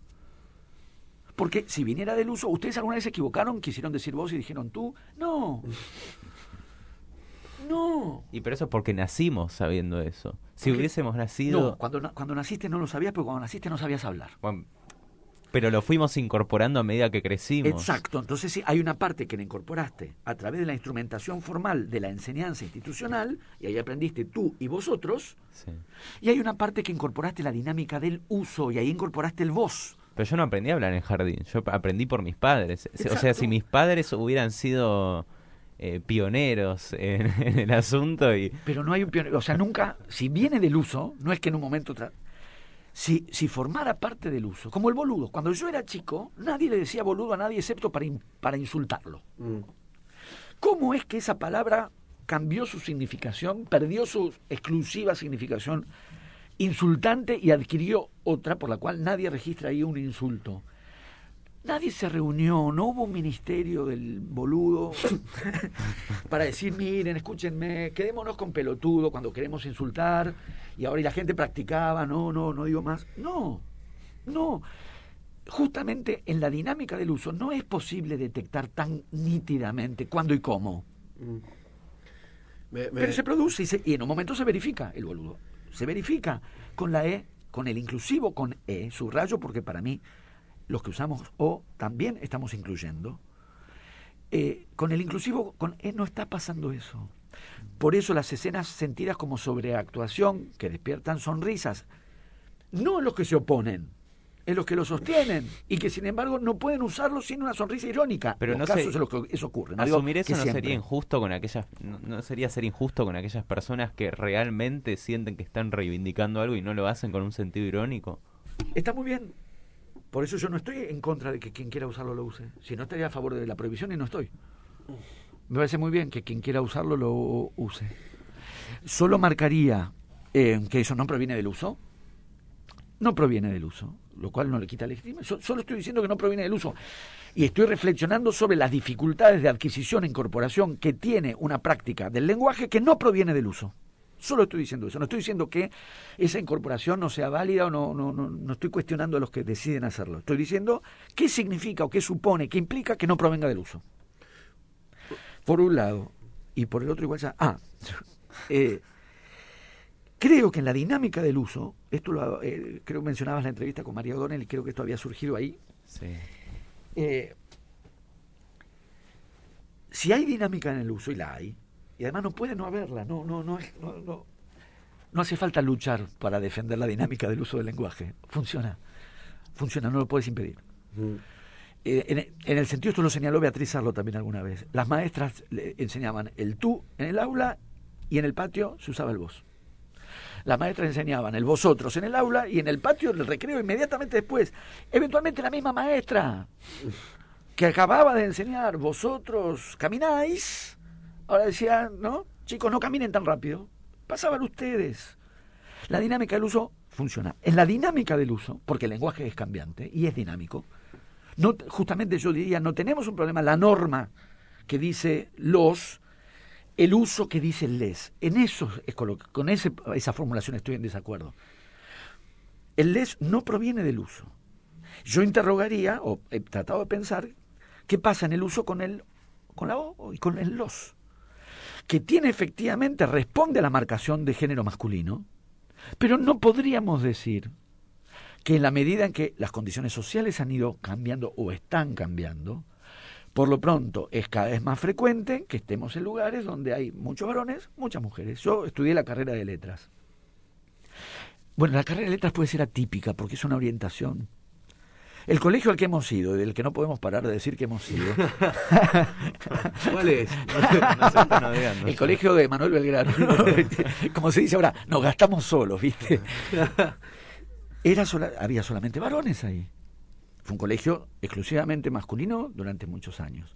Porque si viniera del uso, ¿ustedes alguna vez se equivocaron, quisieron decir vos y dijeron tú? No. No. Y pero eso es porque nacimos sabiendo eso. Si hubiésemos nacido... No, cuando, cuando naciste no lo sabías, pero cuando naciste no sabías hablar. Pero lo fuimos incorporando a medida que crecimos. Exacto, entonces sí, hay una parte que la incorporaste a través de la instrumentación formal de la enseñanza institucional, y ahí aprendiste tú y vosotros, y hay una parte que incorporaste la dinámica del uso, y ahí incorporaste el vos. Pero yo no aprendí a hablar en el jardín, yo aprendí por mis padres. O sea, si mis padres hubieran sido eh, pioneros en, el asunto y... Pero no hay un pionero, o sea, nunca, si viene del uso, no es que en un momento si, si formara parte del uso, como el boludo. Cuando yo era chico, nadie le decía boludo a nadie excepto para, para insultarlo. Mm. ¿Cómo es que esa palabra cambió su significación, perdió su exclusiva significación insultante y adquirió otra por la cual nadie registra ahí un insulto? Nadie se reunió, no hubo un ministerio del boludo para decir, miren, escúchenme, quedémonos con pelotudo cuando queremos insultar y ahora y la gente practicaba, no, no, no digo más. No, no. Justamente en la dinámica del uso no es posible detectar tan nítidamente cuándo y cómo. Mm. Pero se produce y, y en un momento se verifica el boludo. Se verifica con la E, con el inclusivo, con E, subrayo, porque para mí los que usamos O también estamos incluyendo. Eh, con el inclusivo, con E no está pasando eso. Por eso las escenas sentidas como sobreactuación, que despiertan sonrisas, no los que se oponen, es los que lo sostienen y que sin embargo no pueden usarlo sin una sonrisa irónica. Pero no casos en los que eso ocurre. asumir eso no sería injusto con aquellas, no, sería ser injusto con aquellas personas que realmente sienten que están reivindicando algo y no lo hacen con un sentido irónico. Está muy bien. Por eso yo no estoy en contra de que quien quiera usarlo lo use. Si no estaría a favor de la prohibición y no estoy. Me parece muy bien que quien quiera usarlo lo use. Solo marcaría eh, que eso no proviene del uso. No proviene del uso, lo cual no le quita legitimación. So, solo estoy diciendo que no proviene del uso. Y estoy reflexionando sobre las dificultades de adquisición e incorporación que tiene una práctica del lenguaje que no proviene del uso. Solo estoy diciendo eso. No estoy diciendo que esa incorporación no sea válida o no, no, no, no estoy cuestionando a los que deciden hacerlo. Estoy diciendo qué significa o qué supone, qué implica que no provenga del uso por un lado, y por el otro igual ya... Ah, eh, creo que en la dinámica del uso, esto lo, eh, creo que mencionabas la entrevista con María O'Donnell y creo que esto había surgido ahí. Sí. Eh, si hay dinámica en el uso, y la hay, y además no puede no haberla, no, no, no, no, no, no hace falta luchar para defender la dinámica del uso del lenguaje. Funciona, funciona, no lo puedes impedir. Mm. Eh, en, el sentido, esto lo señaló Beatriz Arlo también alguna vez, las maestras le enseñaban el tú en el aula y en el patio se usaba el vos. Las maestras enseñaban el vosotros en el aula y en el patio, el recreo, inmediatamente después. Eventualmente la misma maestra que acababa de enseñar, vosotros camináis, ahora decía, ¿no? Chicos, no caminen tan rápido, pasaban ustedes. La dinámica del uso funciona. En la dinámica del uso, porque el lenguaje es cambiante y es dinámico, justamente yo diría, no tenemos un problema, la norma que dice los, el uso que dice les. En eso, con ese, esa formulación estoy en desacuerdo. El les no proviene del uso. Yo interrogaría, o he tratado de pensar, qué pasa en el uso con el con la O y con el los, que tiene efectivamente, responde a la marcación de género masculino, pero no podríamos decir que en la medida en que las condiciones sociales han ido cambiando o están cambiando, por lo pronto es cada vez más frecuente que estemos en lugares donde hay muchos varones, muchas mujeres. Yo estudié la carrera de letras. Bueno, la carrera de letras puede ser atípica porque es una orientación el colegio al que hemos ido, y del que no podemos parar de decir que hemos ido. ¿Cuál es? el colegio de Manuel Belgrano. Como se dice ahora, nos gastamos solos, ¿viste? Era había solamente varones ahí. Fue un colegio exclusivamente masculino durante muchos años.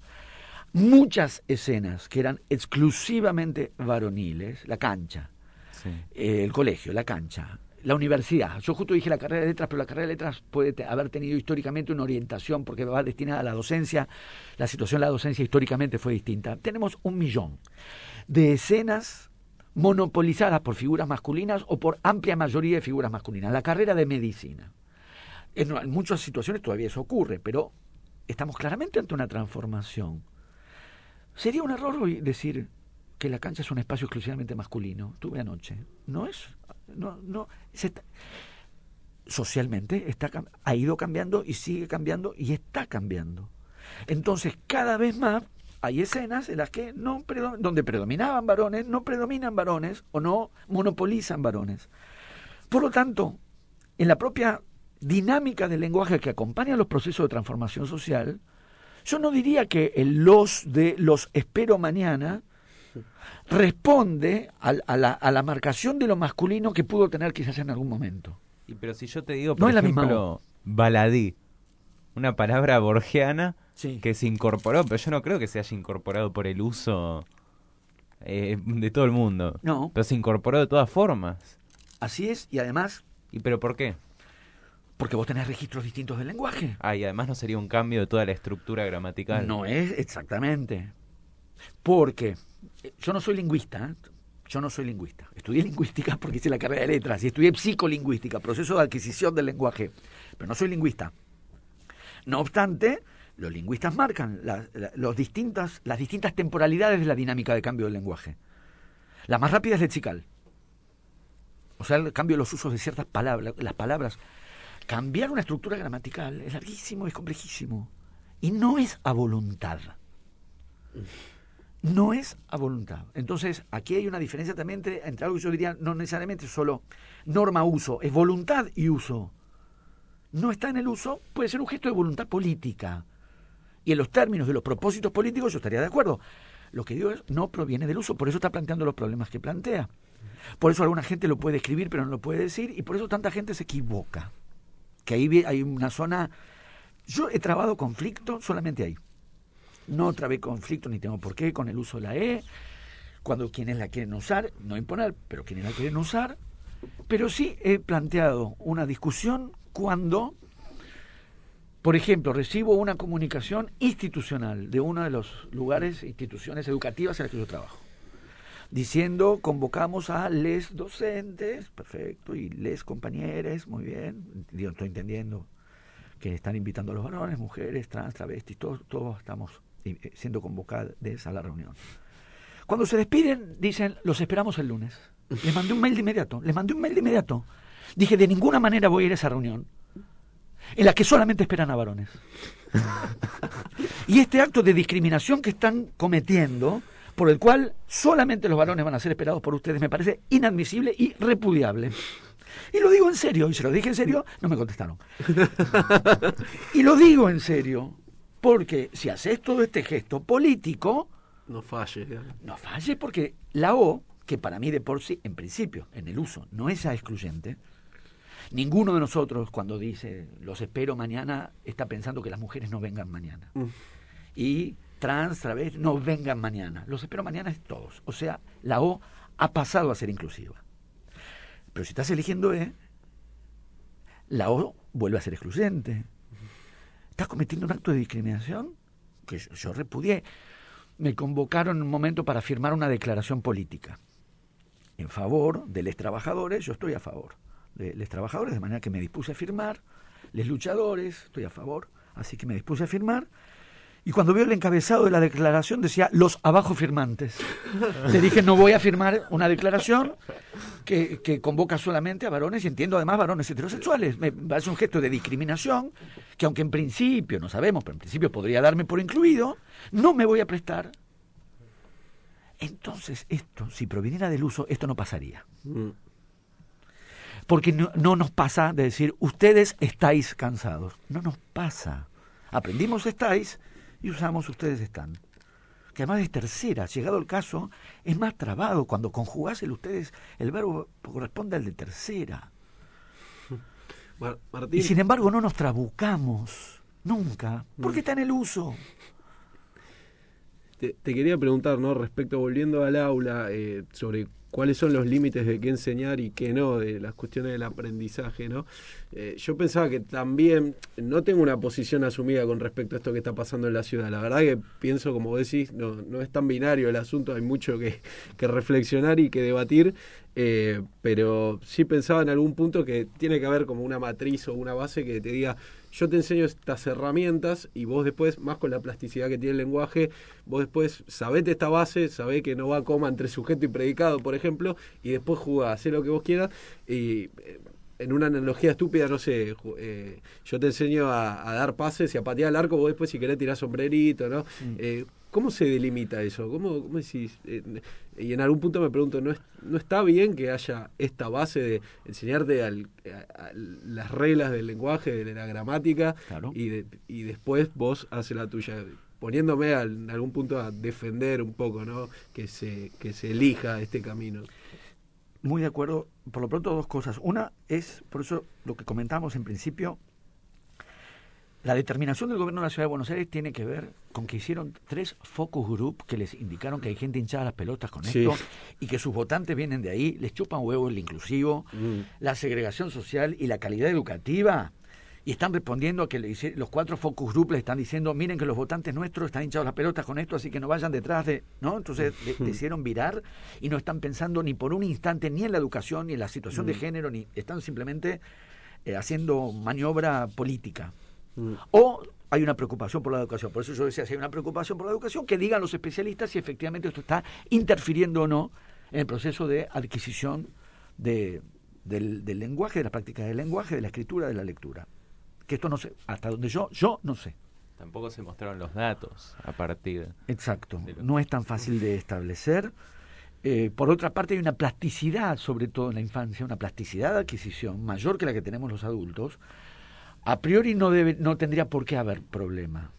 Muchas escenas que eran exclusivamente varoniles, la cancha, el colegio, la cancha, la universidad. Yo justo dije la carrera de letras, pero la carrera de letras puede haber tenido históricamente una orientación porque va destinada a la docencia. La situación de la docencia históricamente fue distinta. Tenemos un millón de escenas monopolizadas por figuras masculinas o por amplia mayoría de figuras masculinas. La carrera de medicina. En, en muchas situaciones todavía eso ocurre, pero estamos claramente ante una transformación. Sería un error decir que la cancha es un espacio exclusivamente masculino. Tuve anoche. No es no, no, socialmente está, ha ido cambiando y sigue cambiando y está cambiando. Entonces, cada vez más hay escenas en las que no donde predominaban varones, no predominan varones o no monopolizan varones. Por lo tanto, en la propia dinámica del lenguaje que acompaña los procesos de transformación social, yo no diría que el los de los espero mañana responde a, la, a, la, marcación de lo masculino que pudo tener quizás en algún momento. Y pero si yo te digo, por ejemplo, baladí, una palabra borgiana que se incorporó, pero yo no creo que se haya incorporado por el uso eh, de todo el mundo. No. Pero se incorporó de todas formas. Así es, y además... ¿Y pero por qué? Porque vos tenés registros distintos del lenguaje. Ah, y además no sería un cambio de toda la estructura gramatical. No es exactamente. Porque yo no soy lingüista, ¿eh? yo no soy lingüista. Estudié lingüística porque hice la carrera de letras y estudié psicolingüística, proceso de adquisición del lenguaje, pero no soy lingüista. No obstante, los lingüistas marcan los distintas, las distintas temporalidades de la dinámica de cambio del lenguaje. La más rápida es lexical. O sea, el cambio de los usos de ciertas palabras, las palabras. Cambiar una estructura gramatical es larguísimo, es complejísimo. Y no es a voluntad no es a voluntad. Entonces, aquí hay una diferencia también entre, algo que yo diría no necesariamente solo norma-uso, es voluntad y uso. No está en el uso, puede ser un gesto de voluntad política. Y en los términos de los propósitos políticos yo estaría de acuerdo. Lo que digo es, no proviene del uso, por eso está planteando los problemas que plantea. Por eso alguna gente lo puede escribir, pero no lo puede decir, y por eso tanta gente se equivoca. Que ahí hay una zona... Yo he trabado conflicto solamente ahí no trabé conflicto ni tengo por qué con el uso de la E, cuando quienes la quieren usar, no imponer, pero quienes la quieren usar, pero sí he planteado una discusión cuando, por ejemplo, recibo una comunicación institucional de uno de los lugares, instituciones educativas en las que yo trabajo, diciendo convocamos a les docentes, perfecto, y les compañeros, muy bien, yo estoy entendiendo que están invitando a los varones, mujeres, trans, travestis, todos, todos estamos siendo convocadas a la reunión. Cuando se despiden, dicen, los esperamos el lunes. Les mandé un mail de inmediato, les mandé un mail de inmediato. Dije, de ninguna manera voy a ir a esa reunión, en la que solamente esperan a varones. y este acto de discriminación que están cometiendo, por el cual solamente los varones van a ser esperados por ustedes, me parece inadmisible y repudiable. Y lo digo en serio, y se lo dije en serio, no me contestaron. y lo digo en serio, porque si haces todo este gesto político... No falle. No falle porque la O, que para mí de por sí, en principio, en el uso, no es excluyente, ninguno de nosotros cuando dice los espero mañana está pensando que las mujeres no vengan mañana. Mm. Y trans, través, no vengan mañana. Los espero mañana es todos. O sea, la O ha pasado a ser inclusiva. Pero si estás eligiendo E, la O vuelve a ser excluyente estás cometiendo un acto de discriminación que yo, repudié. me convocaron en un momento para firmar una declaración política. En favor de los trabajadores, yo estoy a favor. De los trabajadores, de manera que me dispuse a firmar, los luchadores, estoy a favor, así que me dispuse a firmar, y cuando vio el encabezado de la declaración decía los abajo firmantes. Le dije, no voy a firmar una declaración que, que, convoca solamente a varones y entiendo además varones heterosexuales. Me parece un gesto de discriminación que aunque en principio, no sabemos, pero en principio podría darme por incluido, no me voy a prestar. Entonces esto, si proviniera del uso, esto no pasaría. Mm. Porque no, no nos pasa de decir, ustedes estáis cansados. No nos pasa. Aprendimos estáis y usamos ustedes están. Que además es tercera, llegado el caso, es más trabado. Cuando conjugás el ustedes, el verbo corresponde al de tercera. Y sin embargo no nos trabucamos, nunca. ¿Por qué mm. está en el uso? Te, quería preguntar, ¿no? Respecto, volviendo al aula, eh, sobre cuáles son los límites de qué enseñar y qué no, de las cuestiones del aprendizaje, ¿no? Eh, yo pensaba que también no tengo una posición asumida con respecto a esto que está pasando en la ciudad. La verdad que pienso, como decís, no, no es tan binario el asunto, hay mucho que, que reflexionar y que debatir, eh, pero sí pensaba en algún punto que tiene que haber como una matriz o una base que te diga, yo te enseño estas herramientas y vos después, más con la plasticidad que tiene el lenguaje, vos después sabés esta base, sabés que no va a coma entre sujeto y predicado, por ejemplo, y después jugás, hacés lo que vos quieras y eh, en una analogía estúpida, no sé, eh, yo te enseño a, dar pases y a patear el arco, vos después si querés tirar sombrerito, ¿no? Mm. Eh, ¿Cómo se delimita eso? ¿Cómo, cómo decís? Y en algún punto me pregunto, ¿no, ¿no está bien que haya esta base de enseñarte las reglas del lenguaje, de la gramática, y, y después vos haces la tuya? Poniéndome en algún punto a defender un poco, ¿no? Que se, que se elija este camino. Muy de acuerdo. Por lo pronto, dos cosas. Una es, por eso lo que comentamos en principio, la determinación del gobierno de la Ciudad de Buenos Aires tiene que ver con que hicieron tres focus group que les indicaron que hay gente hinchada las pelotas con esto y que sus votantes vienen de ahí, les chupan huevo el inclusivo, mm. la segregación social y la calidad educativa. Y están respondiendo a que los cuatro focus group le están diciendo, miren que los votantes nuestros están hinchados las pelotas con esto, así que no vayan detrás de... ¿no? Entonces decidieron virar y no están pensando ni por un instante ni en la educación, ni en la situación de mm. género, ni están simplemente eh, haciendo maniobra política. Mm. O hay una preocupación por la educación. Por eso yo decía, si hay una preocupación por la educación, que digan los especialistas si efectivamente esto está interfiriendo o no en el proceso de adquisición de, del, lenguaje, de las prácticas del lenguaje, de la escritura, de la lectura. Que esto no sé, hasta donde yo, yo no sé. Tampoco se mostraron los datos a partir. Exacto, no es tan fácil de establecer. Eh, por otra parte, hay una plasticidad, sobre todo en la infancia, una plasticidad de adquisición mayor que la que tenemos los adultos, a priori no, debe, no tendría por qué haber problema,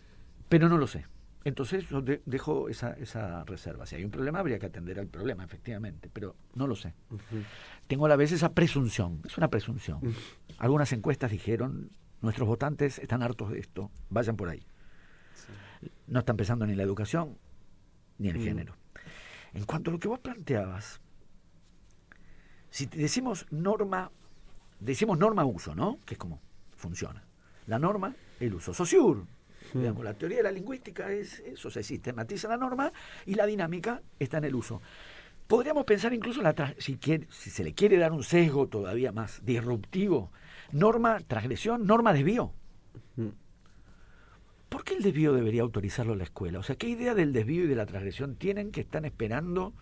pero no lo sé. Entonces yo dejo esa, esa reserva. Si hay un problema, habría que atender al problema, efectivamente, pero no lo sé. Tengo a la vez esa presunción, es una presunción. Algunas encuestas dijeron, nuestros votantes están hartos de esto, vayan por ahí. No están pensando ni en la educación ni en el género. En cuanto a lo que vos planteabas, si decimos norma, decimos norma uso, ¿no? Que es como funciona. La norma, el uso. Sociur, digamos, la teoría de la lingüística es eso, se sistematiza la norma y la dinámica está en el uso. Podríamos pensar incluso, la si, si se le quiere dar un sesgo todavía más disruptivo, norma, transgresión, norma desvío. ¿Por qué el desvío debería autorizarlo la escuela? O sea, ¿qué idea del desvío y de la transgresión tienen que están esperando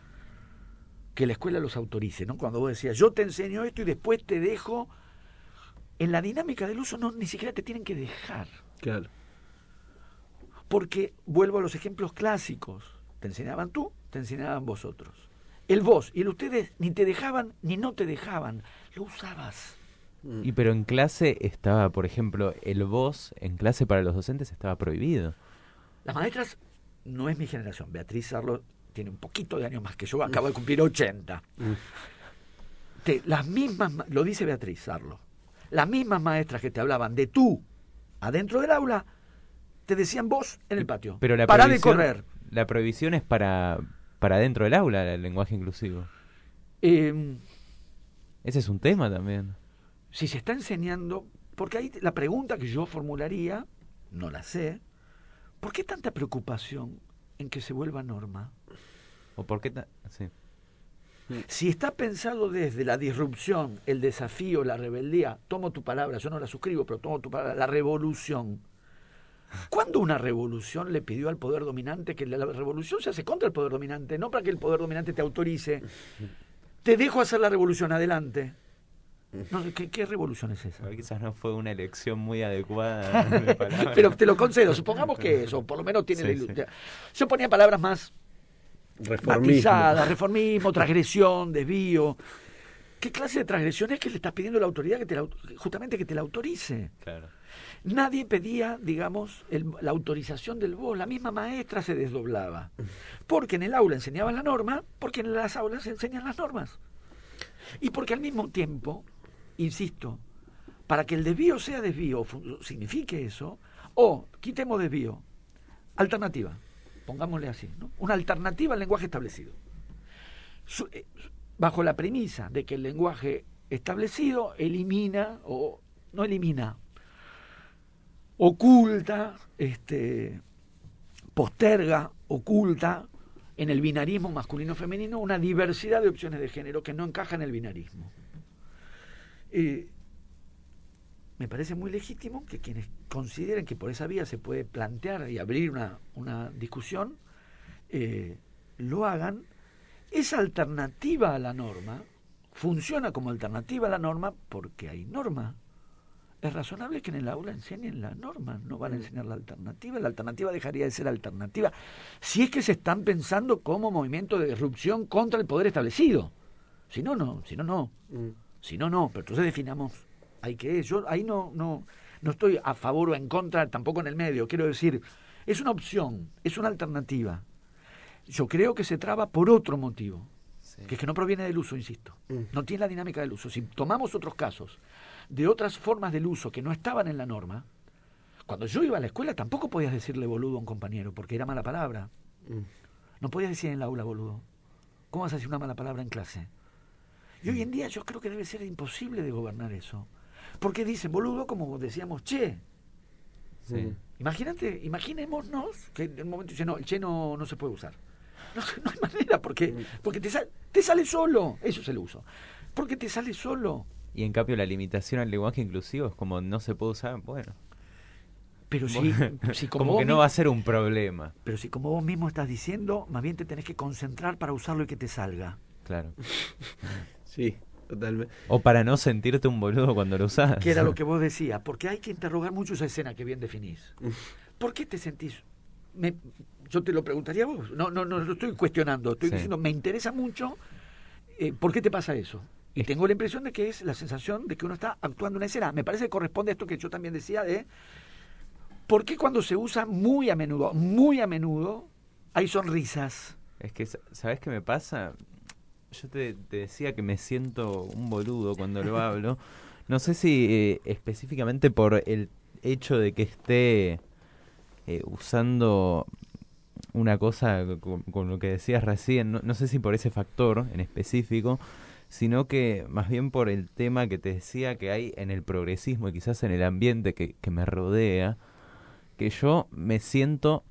que la escuela los autorice? ¿no? Cuando vos decías, yo te enseño esto y después te dejo en la dinámica del uso no ni siquiera te tienen que dejar. Claro. Porque vuelvo a los ejemplos clásicos. Te enseñaban tú, te enseñaban vosotros. El vos y el ustedes ni te dejaban ni no te dejaban. Lo usabas. Y pero en clase estaba, por ejemplo, el vos en clase para los docentes estaba prohibido. Las maestras, no es mi generación. Beatriz Arlo tiene un poquito de años más que yo, acabo de cumplir 80. Te, las mismas, lo dice Beatriz Arlo, las mismas maestras que te hablaban de tú adentro del aula, te decían vos en el patio. Pero la para de correr. La prohibición es para, para dentro del aula, el lenguaje inclusivo. Em, Ese es un tema también. Si se está enseñando, porque ahí la pregunta que yo formularía, no la sé, ¿por qué tanta preocupación en que se vuelva norma. ¿O por qué? Sí. Si está pensado desde la disrupción, el desafío, la rebeldía, tomo tu palabra, yo no la suscribo, pero tomo tu palabra, la revolución. ¿Cuándo una revolución le pidió al poder dominante que la revolución se hace contra el poder dominante? No para que el poder dominante te autorice. Te dejo hacer la revolución, adelante. No, ¿qué, revolución es esa? quizás no fue una elección muy adecuada. De Pero te lo concedo, supongamos que eso, por lo menos tiene la Yo ponía palabras más reformismo. reformismo, transgresión, desvío. ¿Qué clase de transgresión es que le estás pidiendo a la autoridad que te justamente que te la autorice? Claro. Nadie pedía, digamos, la autorización del voz. La misma maestra se desdoblaba. Porque en el aula enseñaban la norma, porque en las aulas se enseñan las normas. Y porque al mismo tiempo, insisto, para que el desvío sea desvío, signifique eso, o quitemos desvío, alternativa pongámosle así, ¿no? una alternativa al lenguaje establecido. Eh, bajo la premisa de que el lenguaje establecido elimina o no elimina, oculta, este, posterga, oculta en el binarismo masculino-femenino una diversidad de opciones de género que no encaja en el binarismo. Eh, me parece muy legítimo que quienes consideren que por esa vía se puede plantear y abrir una, una discusión, eh, lo hagan. Esa alternativa a la norma funciona como alternativa a la norma porque hay norma. Es razonable que en el aula enseñen la norma, no van a enseñar la alternativa. La alternativa dejaría de ser alternativa si es que se están pensando como movimiento de disrupción contra el poder establecido. Si no, no, si no, no. Mm. Si no, no. Pero entonces definamos hay que yo ahí no no no estoy a favor o en contra tampoco en el medio. Quiero decir es una opción es una alternativa. Yo creo que se traba por otro motivo que es que no proviene del uso insisto. Mm. no tiene la dinámica del uso. Si tomamos otros casos de otras formas del uso que no estaban en la norma cuando yo iba a la escuela tampoco podías decirle boludo a un compañero porque era mala palabra. Mm. no podías decir en la aula boludo cómo vas a decir una mala palabra en clase y hoy en día yo creo que debe ser imposible de gobernar eso porque dicen, boludo, como decíamos, che. Sí. Imagínate, imaginémonos que en un momento dice, no, el che no, no se puede usar. No, no hay manera, porque, porque te, te sale solo. Eso es el uso. Porque te sale solo. Y en cambio la limitación al lenguaje inclusivo es como no se puede usar, bueno. Pero si, si como, que no va a ser un problema. Pero si como vos mismo estás diciendo, más bien te tenés que concentrar para usarlo y que te salga. Claro. sí. O para no sentirte un boludo cuando lo usas. Que era lo que vos decías, porque hay que interrogar mucho esa escena que bien definís. ¿Por qué te sentís? Me, yo te lo preguntaría a vos. No, no, no lo estoy cuestionando. Estoy diciendo, me interesa mucho. Eh, ¿Por qué te pasa eso? Y tengo la impresión de que es la sensación de que uno está actuando una escena. Me parece que corresponde a esto que yo también decía de. ¿Por qué cuando se usa muy a menudo, muy a menudo, hay sonrisas? Es que, ¿sabes qué me pasa? Yo te, decía que me siento un boludo cuando lo hablo. No sé si eh, específicamente por el hecho de que esté eh, usando una cosa con, lo que decías recién, no, sé si por ese factor en específico, sino que más bien por el tema que te decía que hay en el progresismo y quizás en el ambiente que, que me rodea, que yo me siento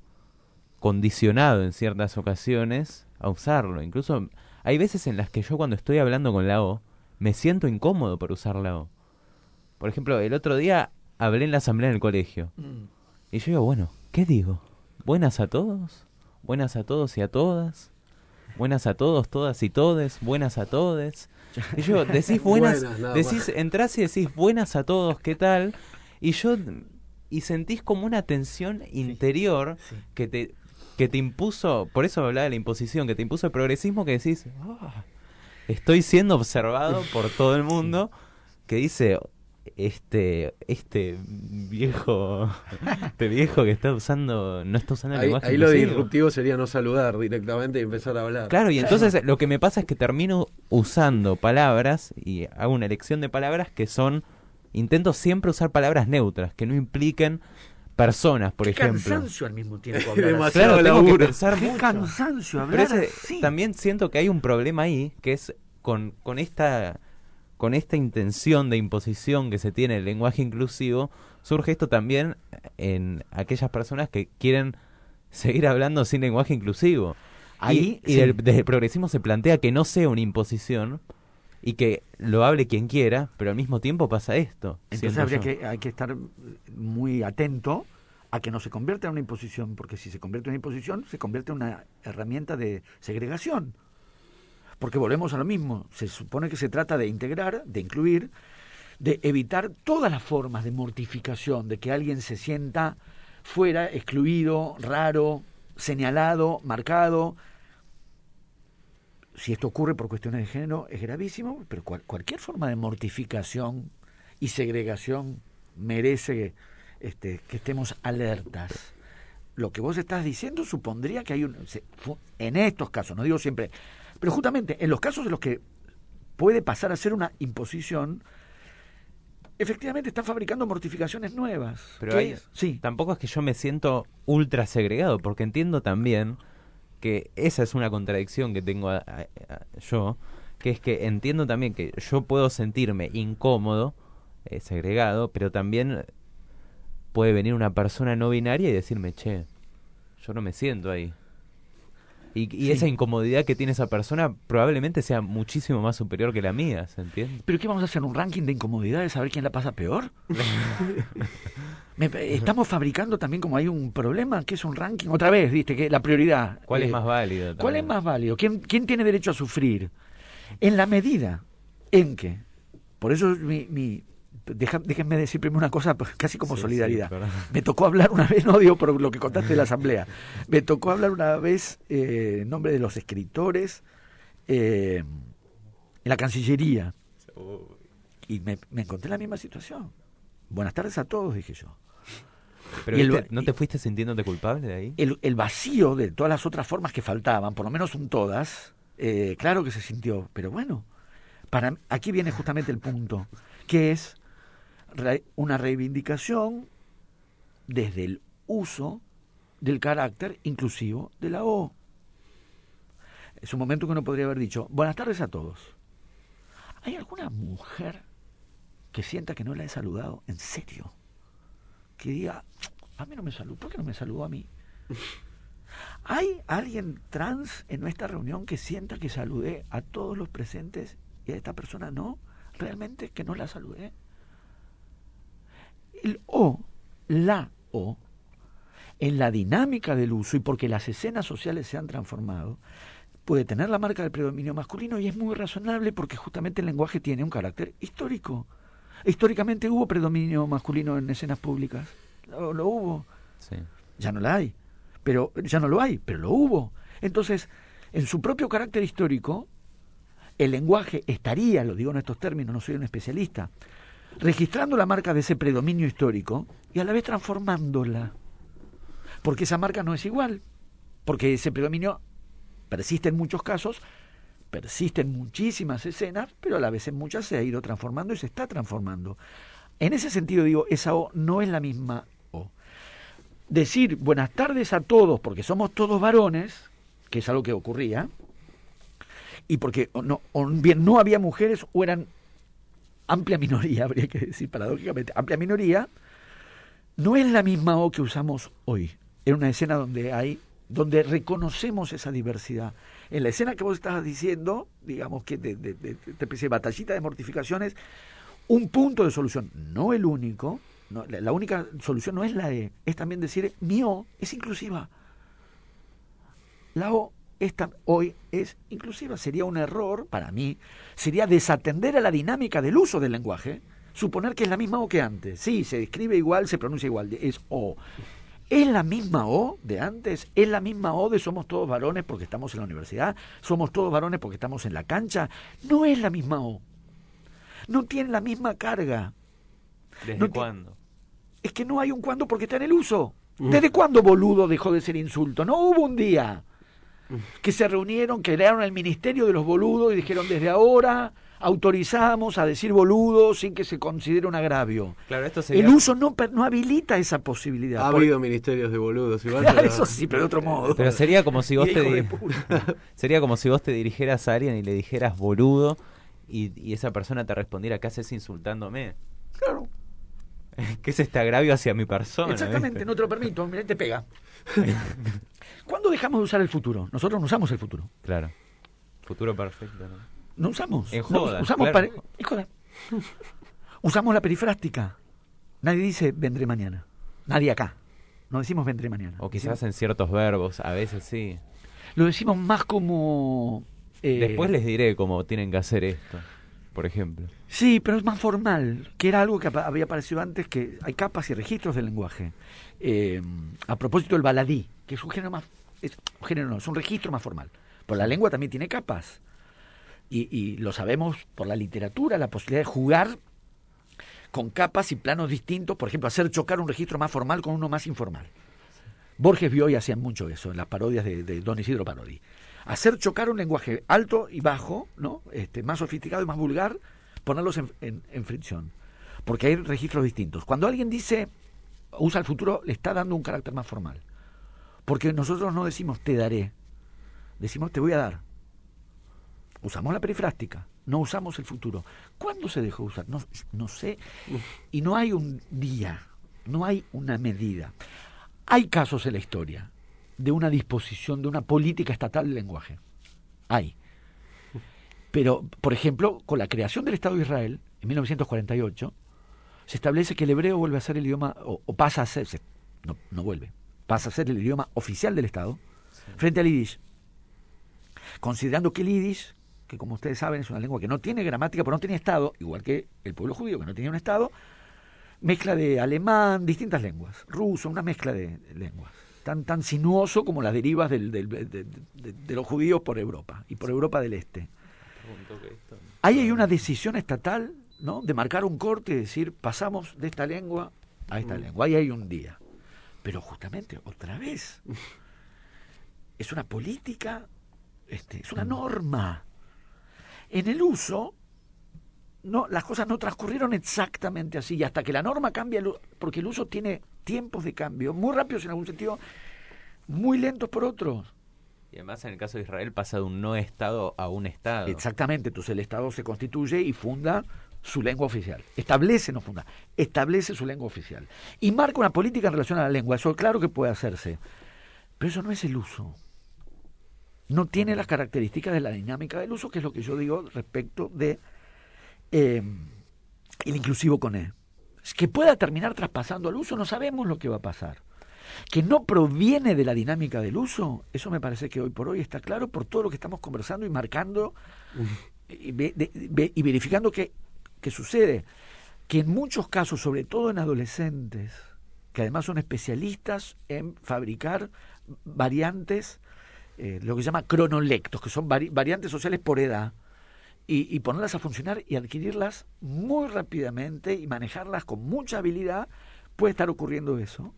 condicionado en ciertas ocasiones a usarlo. Incluso hay veces en las que yo cuando estoy hablando con la O, me siento incómodo por usar la O. Por ejemplo, el otro día hablé en la asamblea en el colegio. Mm. Y yo digo, bueno, ¿qué digo? ¿Buenas a todos? ¿Buenas a todos y a todas? Buenas a todos, todas y todes, buenas a todes. Y yo, decís buenas, decís, entrás y decís buenas a todos, ¿qué tal? Y yo, y sentís como una tensión interior que te que te impuso, por eso hablaba de la imposición, que te impuso el progresismo que decís, ah, estoy siendo observado por todo el mundo, que dice, este este viejo este viejo que está usando no está usando el ahí, lenguaje ahí lo disruptivo sería no saludar directamente y empezar a hablar. Claro y entonces lo que me pasa es que termino usando palabras y hago una elección de palabras que son intento siempre usar palabras neutras que no impliquen personas, por Qué ejemplo. cansancio al mismo tiempo. Demasiado claro, tengo que pensar Qué cansancio hablar También siento que hay un problema ahí, que es con, con esta con esta intención de imposición que se tiene el lenguaje inclusivo, surge esto también en aquellas personas que quieren seguir hablando sin lenguaje inclusivo. Ahí, y, desde el progresismo se plantea que no sea una imposición y que lo hable quien quiera, pero al mismo tiempo pasa esto. Entonces habría que, hay que estar muy atento a que no se convierta en una imposición, porque si se convierte en una imposición, se convierte en una herramienta de segregación. Porque volvemos a lo mismo, se supone que se trata de integrar, de incluir, de evitar todas las formas de mortificación, de que alguien se sienta fuera, excluido, raro, señalado, marcado, si esto ocurre por cuestiones de género es gravísimo, pero cualquier forma de mortificación y segregación merece este, que estemos alertas. Lo que vos estás diciendo supondría que hay un... En estos casos, no digo siempre, pero justamente en los casos en los que puede pasar a ser una imposición, efectivamente están fabricando mortificaciones nuevas. Pero sí. tampoco es que yo me siento ultra segregado, porque entiendo también que esa es una contradicción que tengo yo, que es que entiendo también que yo puedo sentirme incómodo, eh, segregado, pero también puede venir una persona no binaria y decirme, che, yo no me siento ahí. Y, esa incomodidad que tiene esa persona probablemente sea muchísimo más superior que la mía, ¿se entiende? ¿Pero qué vamos a hacer? ¿Un ranking de incomodidades? ¿A ver quién la pasa peor? estamos fabricando también como hay un problema, que es un ranking. Otra vez, viste, que la prioridad. ¿Cuál es eh, más válido? ¿Cuál es más válido? ¿Quién, ¿Quién tiene derecho a sufrir? En la medida en que, por eso mi, mi, déjenme decir primero una cosa, pues, casi como solidaridad. me tocó hablar una vez, no digo por lo que contaste de la asamblea, me tocó hablar una vez eh, en nombre de los escritores eh, en la Cancillería. Y me, encontré en la misma situación. Buenas tardes a todos, dije yo. Pero ¿no te fuiste sintiéndote culpable de ahí? El, el, vacío de todas las otras formas que faltaban, por lo menos son todas, eh, claro que se sintió, pero bueno, para aquí viene justamente el punto, que es una reivindicación desde el uso del carácter inclusivo de la O. Es un momento que uno podría haber dicho, buenas tardes a todos. ¿Hay alguna mujer que sienta que no la he saludado? ¿En serio? Que diga, a mí no me saludó, ¿por qué no me saludó a mí? ¿Hay alguien trans en nuestra reunión que sienta que saludé a todos los presentes y a esta persona no? ¿Realmente que no la saludé? el O, la O, en la dinámica del uso y porque las escenas sociales se han transformado, puede tener la marca del predominio masculino y es muy razonable porque justamente el lenguaje tiene un carácter histórico. Históricamente hubo predominio masculino en escenas públicas. Lo, hubo. Ya no la hay. Pero ya no lo hay, pero lo hubo. Entonces, en su propio carácter histórico, el lenguaje estaría, lo digo en estos términos, no soy un especialista, registrando la marca de ese predominio histórico y a la vez transformándola. Porque esa marca no es igual, porque ese predominio persiste en muchos casos, persiste en muchísimas escenas, pero a la vez en muchas se ha ido transformando y se está transformando. En ese sentido digo, esa O no es la misma O. Decir buenas tardes a todos porque somos todos varones, que es algo que ocurría, y porque no, o bien no había mujeres o eran amplia minoría, habría que decir paradójicamente, amplia minoría, no es la misma O que usamos hoy, en una escena donde hay, donde reconocemos esa diversidad. En la escena que vos estabas diciendo, digamos que de, de, de, de batallita de mortificaciones, un punto de solución, no el único, la, única solución no es la E, es también decir, mi O es inclusiva. La O hoy es inclusiva. Sería un error, para mí, sería desatender a la dinámica del uso del lenguaje, suponer que es la misma O que antes. Sí, se escribe igual, se pronuncia igual, es O. ¿Es la misma O de antes? ¿Es la misma O de somos todos varones porque estamos en la universidad? ¿Somos todos varones porque estamos en la cancha? No es la misma O. No tiene la misma carga. ¿Desde cuándo? Es que no hay un cuándo porque está en el uso. Mm. ¿Desde cuándo boludo dejó de ser insulto? No hubo un día que se reunieron, crearon el Ministerio de los Boludos y dijeron desde ahora autorizamos a decir boludo sin que se considere un agravio. Claro, esto El uso no, no habilita esa posibilidad. Ha habido ministerios de boludos, igual. eso sí, pero de otro modo. Pero sería como si vos te sería como si vos te dirigieras a alguien y le dijeras boludo y, y esa persona te respondiera ¿qué haces insultándome? Claro. ¿Qué es este agravio hacia mi persona? Exactamente, no te lo permito, mira, te pega. ¿Cuándo dejamos de usar el futuro? Nosotros no usamos el futuro. Claro. Futuro perfecto, ¿no? No usamos. En joda, usamos claro. para- en joda. Usamos la perifrástica. Nadie dice vendré mañana. Nadie acá. No decimos vendré mañana. O quizás en ciertos verbos, a veces sí. Lo decimos más como... eh, Después les diré cómo tienen que hacer esto, por ejemplo. Sí, pero es más formal, que era algo que había aparecido antes, que hay capas y registros del lenguaje. Eh, a propósito del baladí, que es un género más... Es, un género no, es un registro más formal. Pero la lengua también tiene capas. Y, y lo sabemos por la literatura, la posibilidad de jugar con capas y planos distintos, por ejemplo, hacer chocar un registro más formal con uno más informal. Borges vio y hacían mucho eso en las parodias de, Don Isidro Parodi. Hacer chocar un lenguaje alto y bajo, ¿no? Este, más sofisticado y más vulgar, ponerlos en, en- en fricción. Porque hay registros distintos. Cuando alguien dice, usa el futuro, le está dando un carácter más formal. Porque nosotros no decimos te daré, decimos te voy a dar. Usamos la perifrástica, no usamos el futuro. ¿Cuándo se dejó usar? No, no sé. Y no hay un día, no hay una medida. Hay casos en la historia de una disposición, de una política estatal del lenguaje. Hay. Pero, por ejemplo, con la creación del Estado de Israel, en 1948, se establece que el hebreo vuelve a ser el idioma, o, o pasa a ser, se- no, no vuelve, pasa a ser el idioma oficial del Estado, frente al yiddish. Considerando que el yiddish, que como ustedes saben es una lengua que no tiene gramática, pero no tiene Estado, igual que el pueblo judío, que no tenía un Estado, mezcla de alemán, distintas lenguas, ruso, una mezcla de lenguas, tan, tan sinuoso como las derivas del- del- de, de- de- de los judíos por Europa y por Europa del Este. Ahí hay una decisión estatal, ¿no? De marcar un corte y decir, pasamos de esta lengua a esta lengua. Ahí hay un día. Pero justamente, otra vez, es una política, este, es una norma. En el uso, no, las cosas no transcurrieron exactamente así. Y hasta que la norma cambia, el porque el uso tiene tiempos de cambio, muy rápidos en algún sentido, muy lentos por otros. Y además en el caso de Israel pasa de un no Estado a un Estado. Exactamente, entonces el Estado se constituye y funda su lengua oficial. Establece, no funda, establece su lengua oficial. Y marca una política en relación a la lengua. Eso claro que puede hacerse. Pero eso no es el uso. No tiene las características de la dinámica del uso, que es lo que yo digo respecto de eh, el inclusivo con E. Que pueda terminar traspasando al uso, no sabemos lo que va a pasar. Que no proviene de la dinámica del uso, eso me parece que hoy por hoy está claro por todo lo que estamos conversando y marcando y verificando que, que sucede. Que en muchos casos, sobre todo en adolescentes, que además son especialistas en fabricar variantes, eh, lo que se llama cronolectos, que son vari- variantes sociales por edad, y, y ponerlas a funcionar y adquirirlas muy rápidamente y manejarlas con mucha habilidad, puede estar ocurriendo eso.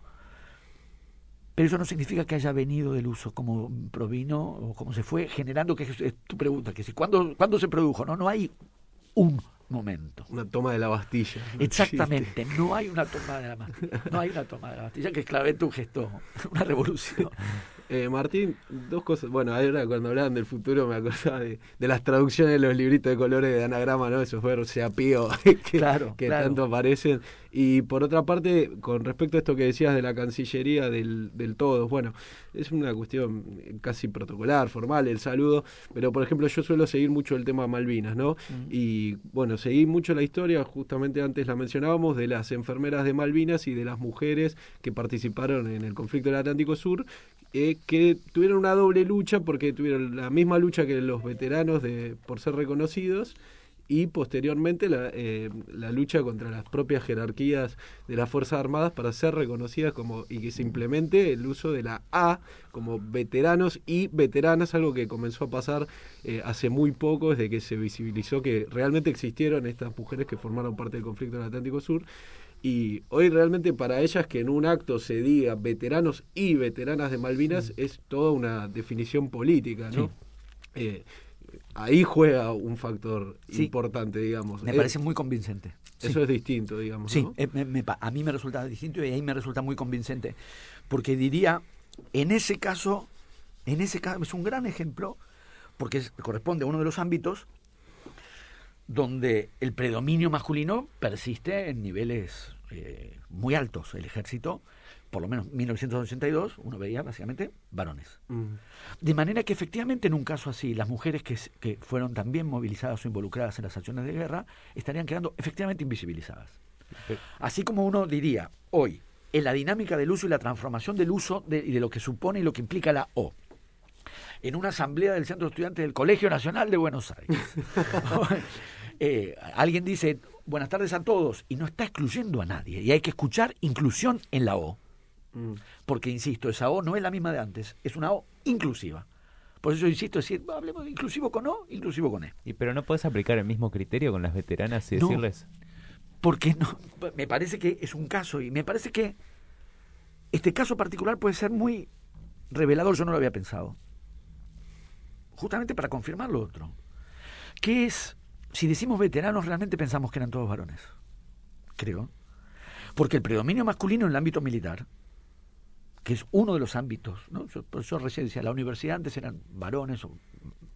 Pero eso no significa que haya venido del uso como provino o como se fue generando, que es, es tu pregunta, que si ¿cuándo, ¿cuándo se produjo? No, no hay un momento. Una toma de la Bastilla. Exactamente, no hay una toma de la Bastilla, no hay una toma de la Bastilla que es clave tu gesto, una revolución. Eh, Martín, dos cosas. Bueno, ahora cuando hablaban del futuro me acordaba de, de las traducciones de los libritos de colores de anagrama, ¿no? Esos verbos se apío que, Claro, que claro. tanto aparecen. Y por otra parte, con respecto a esto que decías de la Cancillería del, del todos, bueno, es una cuestión casi protocolar, formal, el saludo, pero por ejemplo yo suelo seguir mucho el tema Malvinas, ¿no? Y bueno, seguí mucho la historia, justamente antes la mencionábamos, de las enfermeras de Malvinas y de las mujeres que participaron en el conflicto del Atlántico Sur, eh, que tuvieron una doble lucha porque tuvieron la misma lucha que los veteranos de por ser reconocidos y posteriormente la, eh, la lucha contra las propias jerarquías de las Fuerzas Armadas para ser reconocidas como y que se implemente el uso de la A como veteranos y veteranas, algo que comenzó a pasar eh, hace muy poco, desde que se visibilizó que realmente existieron estas mujeres que formaron parte del conflicto del Atlántico Sur. Y hoy realmente para ellas que en un acto se diga veteranos y veteranas de Malvinas es toda una definición política, ¿no? Sí. Eh, ahí juega un factor Sí. importante, digamos. Me parece muy convincente. Eso es distinto, digamos. Sí, ¿no? eh, me- me a mí me resulta distinto y ahí me resulta muy convincente. Porque diría, en ese caso, en ese caso es un gran ejemplo, porque es- corresponde a uno de los ámbitos donde el predominio masculino persiste en niveles eh, muy altos. El ejército, por lo menos 1982, uno veía básicamente varones. Mm. De manera que efectivamente en un caso así, las mujeres que, que fueron también movilizadas o involucradas en las acciones de guerra estarían quedando efectivamente invisibilizadas. Así como uno diría hoy, en la dinámica del uso y la transformación del uso de, y de lo que supone y lo que implica la O en una asamblea del Centro de Estudiantes del Colegio Nacional de Buenos Aires. Eh, alguien dice, buenas tardes a todos, y no está excluyendo a nadie. Y hay que escuchar inclusión en la O. Mm. Porque, insisto, esa O no es la misma de antes, es una O inclusiva. Por eso yo insisto, decir, hablemos de inclusivo con O, inclusivo con E. ¿Y pero no puedes aplicar el mismo criterio con las veteranas y decirles? Porque no, me parece que es un caso, y me parece que este caso particular puede ser muy revelador, yo no lo había pensado justamente para confirmar lo otro. Que es, si decimos veteranos, realmente pensamos que eran todos varones. Creo. Porque el predominio masculino en el ámbito militar, que es uno de los ámbitos, ¿no? Yo, por eso recién decía, la universidad antes eran varones, o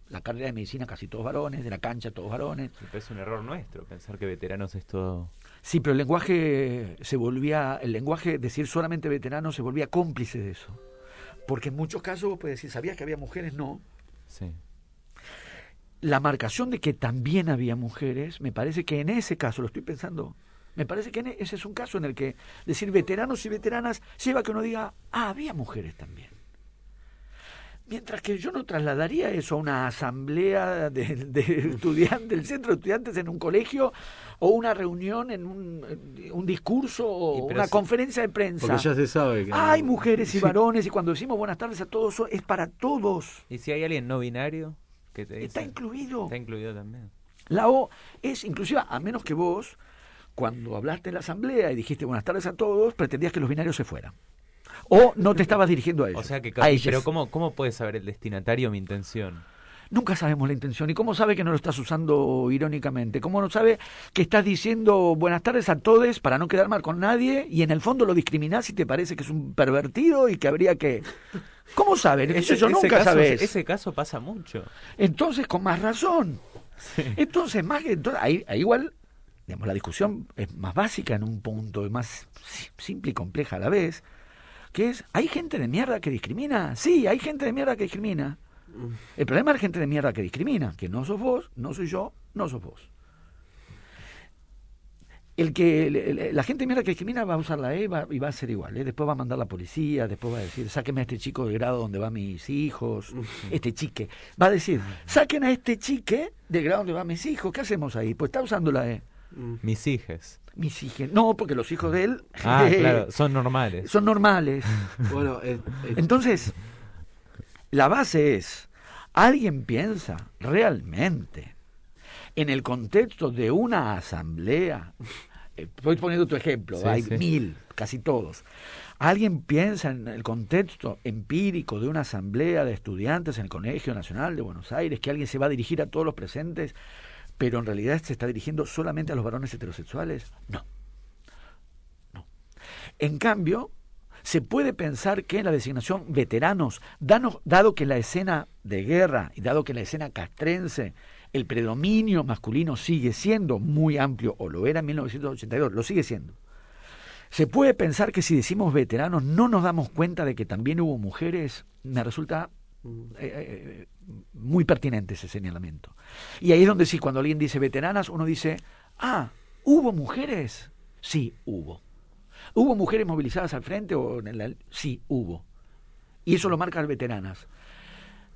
la carrera de medicina casi todos varones, de la cancha todos varones. es un error nuestro pensar que veteranos es todo... Sí, pero el lenguaje se volvía, el lenguaje, decir solamente veteranos, se volvía cómplice de eso. Porque en muchos casos vos puedes decir, ¿sabías que había mujeres? No. Sí. La marcación de que también había mujeres, me parece que en ese caso, lo estoy pensando, me parece que ese es un caso en el que decir veteranos y veteranas lleva a que uno diga, ah, había mujeres también. Mientras que yo no trasladaría eso a una asamblea de, estudiantes, del centro de estudiantes en un colegio, o una reunión en un, discurso, o una conferencia de prensa. Porque ya se sabe que. Hay mujeres y varones, y cuando decimos buenas tardes a todos, es para todos. ¿Y si hay alguien no binario? Que Está incluido. Está incluido también. La O es inclusiva, a menos que vos, cuando hablaste en la asamblea y dijiste buenas tardes a todos, pretendías que los binarios se fueran o no te estabas dirigiendo a ellos. O sea que, pero ¿cómo, ¿cómo puede saber el destinatario mi intención? Nunca sabemos la intención. ¿Y cómo sabe que no lo estás usando irónicamente? ¿Cómo no sabe que estás diciendo buenas tardes a todos para no quedar mal con nadie y en el fondo lo discriminás y te parece que es un pervertido y que habría que... ¿Cómo sabe? Eso yo nunca sabes. Ese caso pasa mucho. Entonces, con más razón. Entonces, más que... ahí, ahí igual, digamos, la discusión es más básica en un punto, es más simple y compleja a la vez que es, ¿hay gente de mierda que discrimina? Sí, hay gente de mierda que discrimina. El problema es la gente de mierda que discrimina, que no sos vos, no soy yo, no sos vos. El que la gente de mierda que discrimina va a usar la E y va a ser igual. ¿eh? Después va a mandar la policía, después va a decir, sáqueme a este chico de grado donde van mis hijos, este chique. Va a decir, saquen a este chique de grado donde van mis hijos. ¿Qué hacemos ahí? Pues está usando la E. Mis hijas. Mis hijos. No, porque los hijos de él. Ah, claro, son normales. Son normales. bueno, Entonces, la base es: ¿alguien piensa realmente en el contexto de una asamblea? Estoy poniendo tu ejemplo, hay mil, casi todos. ¿Alguien piensa en el contexto empírico de una asamblea de estudiantes en el Colegio Nacional de Buenos Aires, que alguien se va a dirigir a todos los presentes pero en realidad se está dirigiendo solamente a los varones heterosexuales. No. No. En cambio, se puede pensar que en la designación veteranos, dado que la escena de guerra y dado que la escena castrense, el predominio masculino sigue siendo muy amplio, o lo era en 1982, lo sigue siendo. Se puede pensar que si decimos veteranos no nos damos cuenta de que también hubo mujeres, me resulta eh, eh, muy pertinente ese señalamiento. Y ahí es donde sí, cuando alguien dice veteranas, uno dice, ah, ¿hubo mujeres? Sí, hubo. ¿Hubo mujeres movilizadas al frente? O en Sí, hubo. Y eso lo marca veteranas.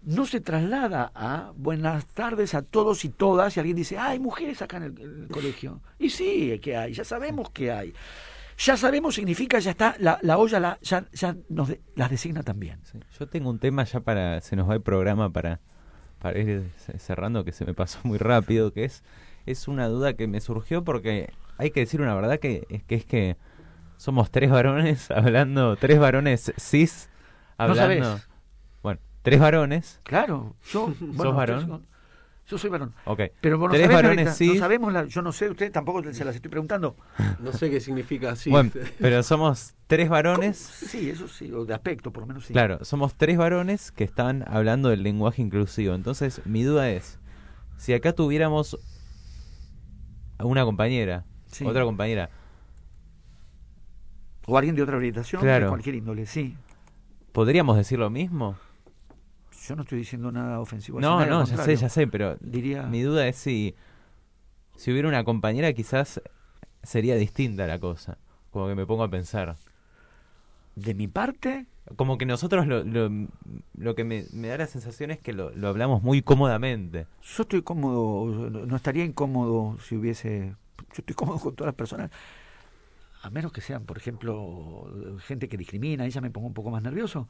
No se traslada a buenas tardes a todos y todas y alguien dice, ah, hay mujeres acá en el colegio. Y sí, que hay, ya sabemos que hay ya sabemos significa ya está la, la olla la, ya, ya nos las designa también. Yo tengo un tema ya para se nos va el programa para para ir cerrando que se me pasó muy rápido que es es una duda que me surgió porque hay que decir una verdad que es que es que somos tres varones hablando tres varones cis hablando. Bueno tres varones. Claro yo sos varón yo soy varón. Ok. Pero vos no Tres varones no sabemos, yo no sé, usted tampoco se las estoy preguntando. No sé qué significa así. Bueno, pero somos tres varones. Sí, eso sí, o de aspecto por lo menos sí. Claro, somos tres varones que están hablando del lenguaje inclusivo. Entonces, mi duda es, si acá tuviéramos una compañera, otra compañera. O alguien de otra orientación, de cualquier índole, sí. ¿Podríamos decir lo mismo? Yo no estoy diciendo nada ofensivo. No, no, ya sé, ya sé, pero diría... mi duda es si, si hubiera una compañera quizás sería distinta la cosa. Como que me pongo a pensar. De mi parte, como que nosotros lo, lo, que me, da la sensación es que lo, lo, hablamos muy cómodamente. Yo estoy cómodo, no estaría incómodo si hubiese... Yo estoy cómodo con todas las personas, a menos que sean, por ejemplo, gente que discrimina, ahí ya me pongo un poco más nervioso.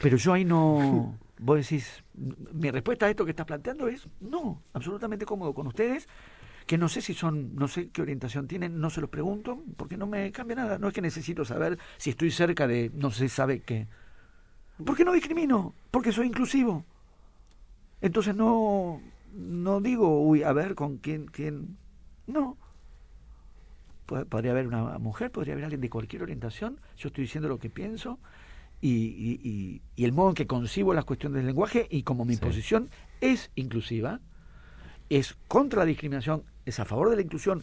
Pero yo ahí no... Vos decís, mi respuesta a esto que estás planteando es no, absolutamente cómodo con ustedes que no sé si son, no sé qué orientación tienen, no se los pregunto, porque no me cambia nada. No es que necesito saber si estoy cerca de no se sabe qué. ¿Por qué no discrimino? Porque soy inclusivo. Entonces no, no digo, uy, a ver con quién, quién. No. Podría haber una mujer, podría haber alguien de cualquier orientación. Yo estoy diciendo lo que pienso y, y, y, el modo en que concibo las cuestiones del lenguaje y como mi posición es inclusiva, es contra la discriminación, es a favor de la inclusión,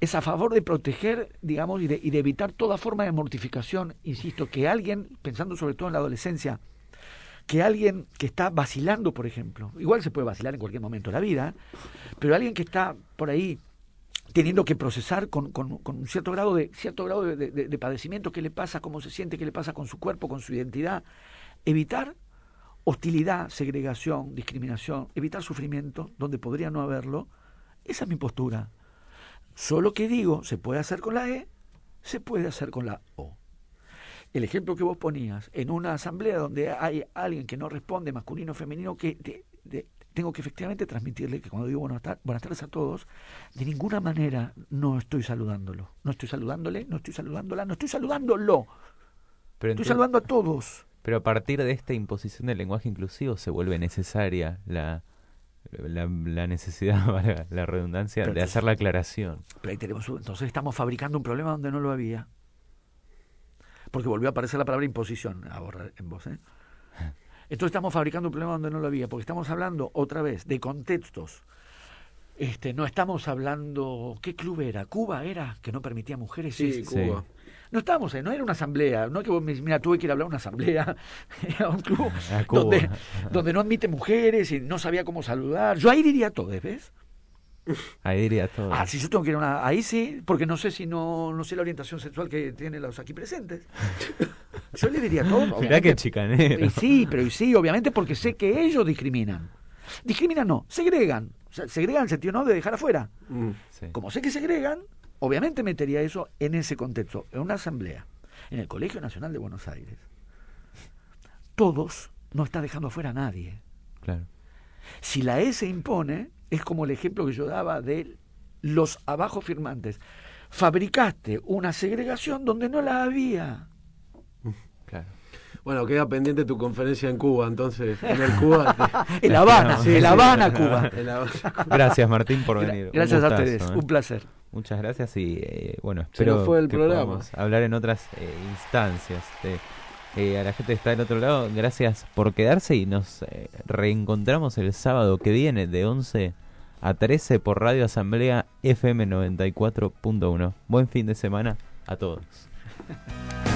es a favor de proteger, digamos, y de, y de evitar toda forma de mortificación. Insisto, que alguien, pensando sobre todo en la adolescencia, que alguien que está vacilando, por ejemplo, igual se puede vacilar en cualquier momento de la vida, pero alguien que está por ahí teniendo que procesar con, con, un cierto grado de cierto grado de, de, padecimiento qué le pasa, cómo se siente, qué le pasa con su cuerpo, con su identidad, evitar hostilidad, segregación, discriminación, evitar sufrimiento donde podría no haberlo, esa es mi postura. Solo que digo, se puede hacer con la E, se puede hacer con la O. El ejemplo que vos ponías, en una asamblea donde hay alguien que no responde, masculino o femenino, que tengo que efectivamente transmitirle que cuando digo buenas, tardes a todos, de ninguna manera no estoy saludándolo. No estoy saludándole, no estoy saludándola, no estoy saludándolo. Pero estoy saludando a todos. Pero a partir de esta imposición del lenguaje inclusivo se vuelve necesaria la, la, necesidad, la redundancia, de hacer la aclaración. Pero ahí tenemos, entonces estamos fabricando un problema donde no lo había. Porque volvió a aparecer la palabra imposición ahora en voz. ¿eh? Entonces estamos fabricando un problema donde no lo había, porque estamos hablando otra vez de contextos. Este, no estamos hablando, ¿qué club era? Cuba era, que no permitía mujeres. Sí, Cuba. No estábamos ahí, no era una asamblea, no que vos me mira, tuve que ir a hablar a una asamblea, a un club donde, donde no admite mujeres y no sabía cómo saludar. Yo ahí diría todo, ¿ves? Ahí diría todo. Ah, si yo tengo que ir a una. Ahí sí, porque no sé si no, no sé la orientación sexual que tienen los aquí presentes. Yo le diría todo. Mirá que chicanero. Y sí, pero y sí, obviamente porque sé que ellos discriminan. Discriminan no, segregan. O sea, segregan en el sentido no de dejar afuera. Mm. Como sé que segregan, obviamente metería eso en ese contexto, en una asamblea, en el Colegio Nacional de Buenos Aires. Todos no está dejando afuera a nadie. Claro. Si la E se impone, es como el ejemplo que yo daba de los abajo firmantes. Fabricaste una segregación donde no la había. Claro. Bueno, queda pendiente tu conferencia en Cuba, entonces, en el Cuba. en La Habana, en La Habana, Cuba. Gracias, Martín, por venir. Gracias a ustedes, ¿eh? un placer. Muchas gracias y eh, bueno, espero fue el programa. hablar en otras eh, instancias. A la gente que está del otro lado, gracias por quedarse y nos reencontramos el sábado que viene de 11 a 13 por Radio Asamblea FM 94.1. Buen fin de semana a todos.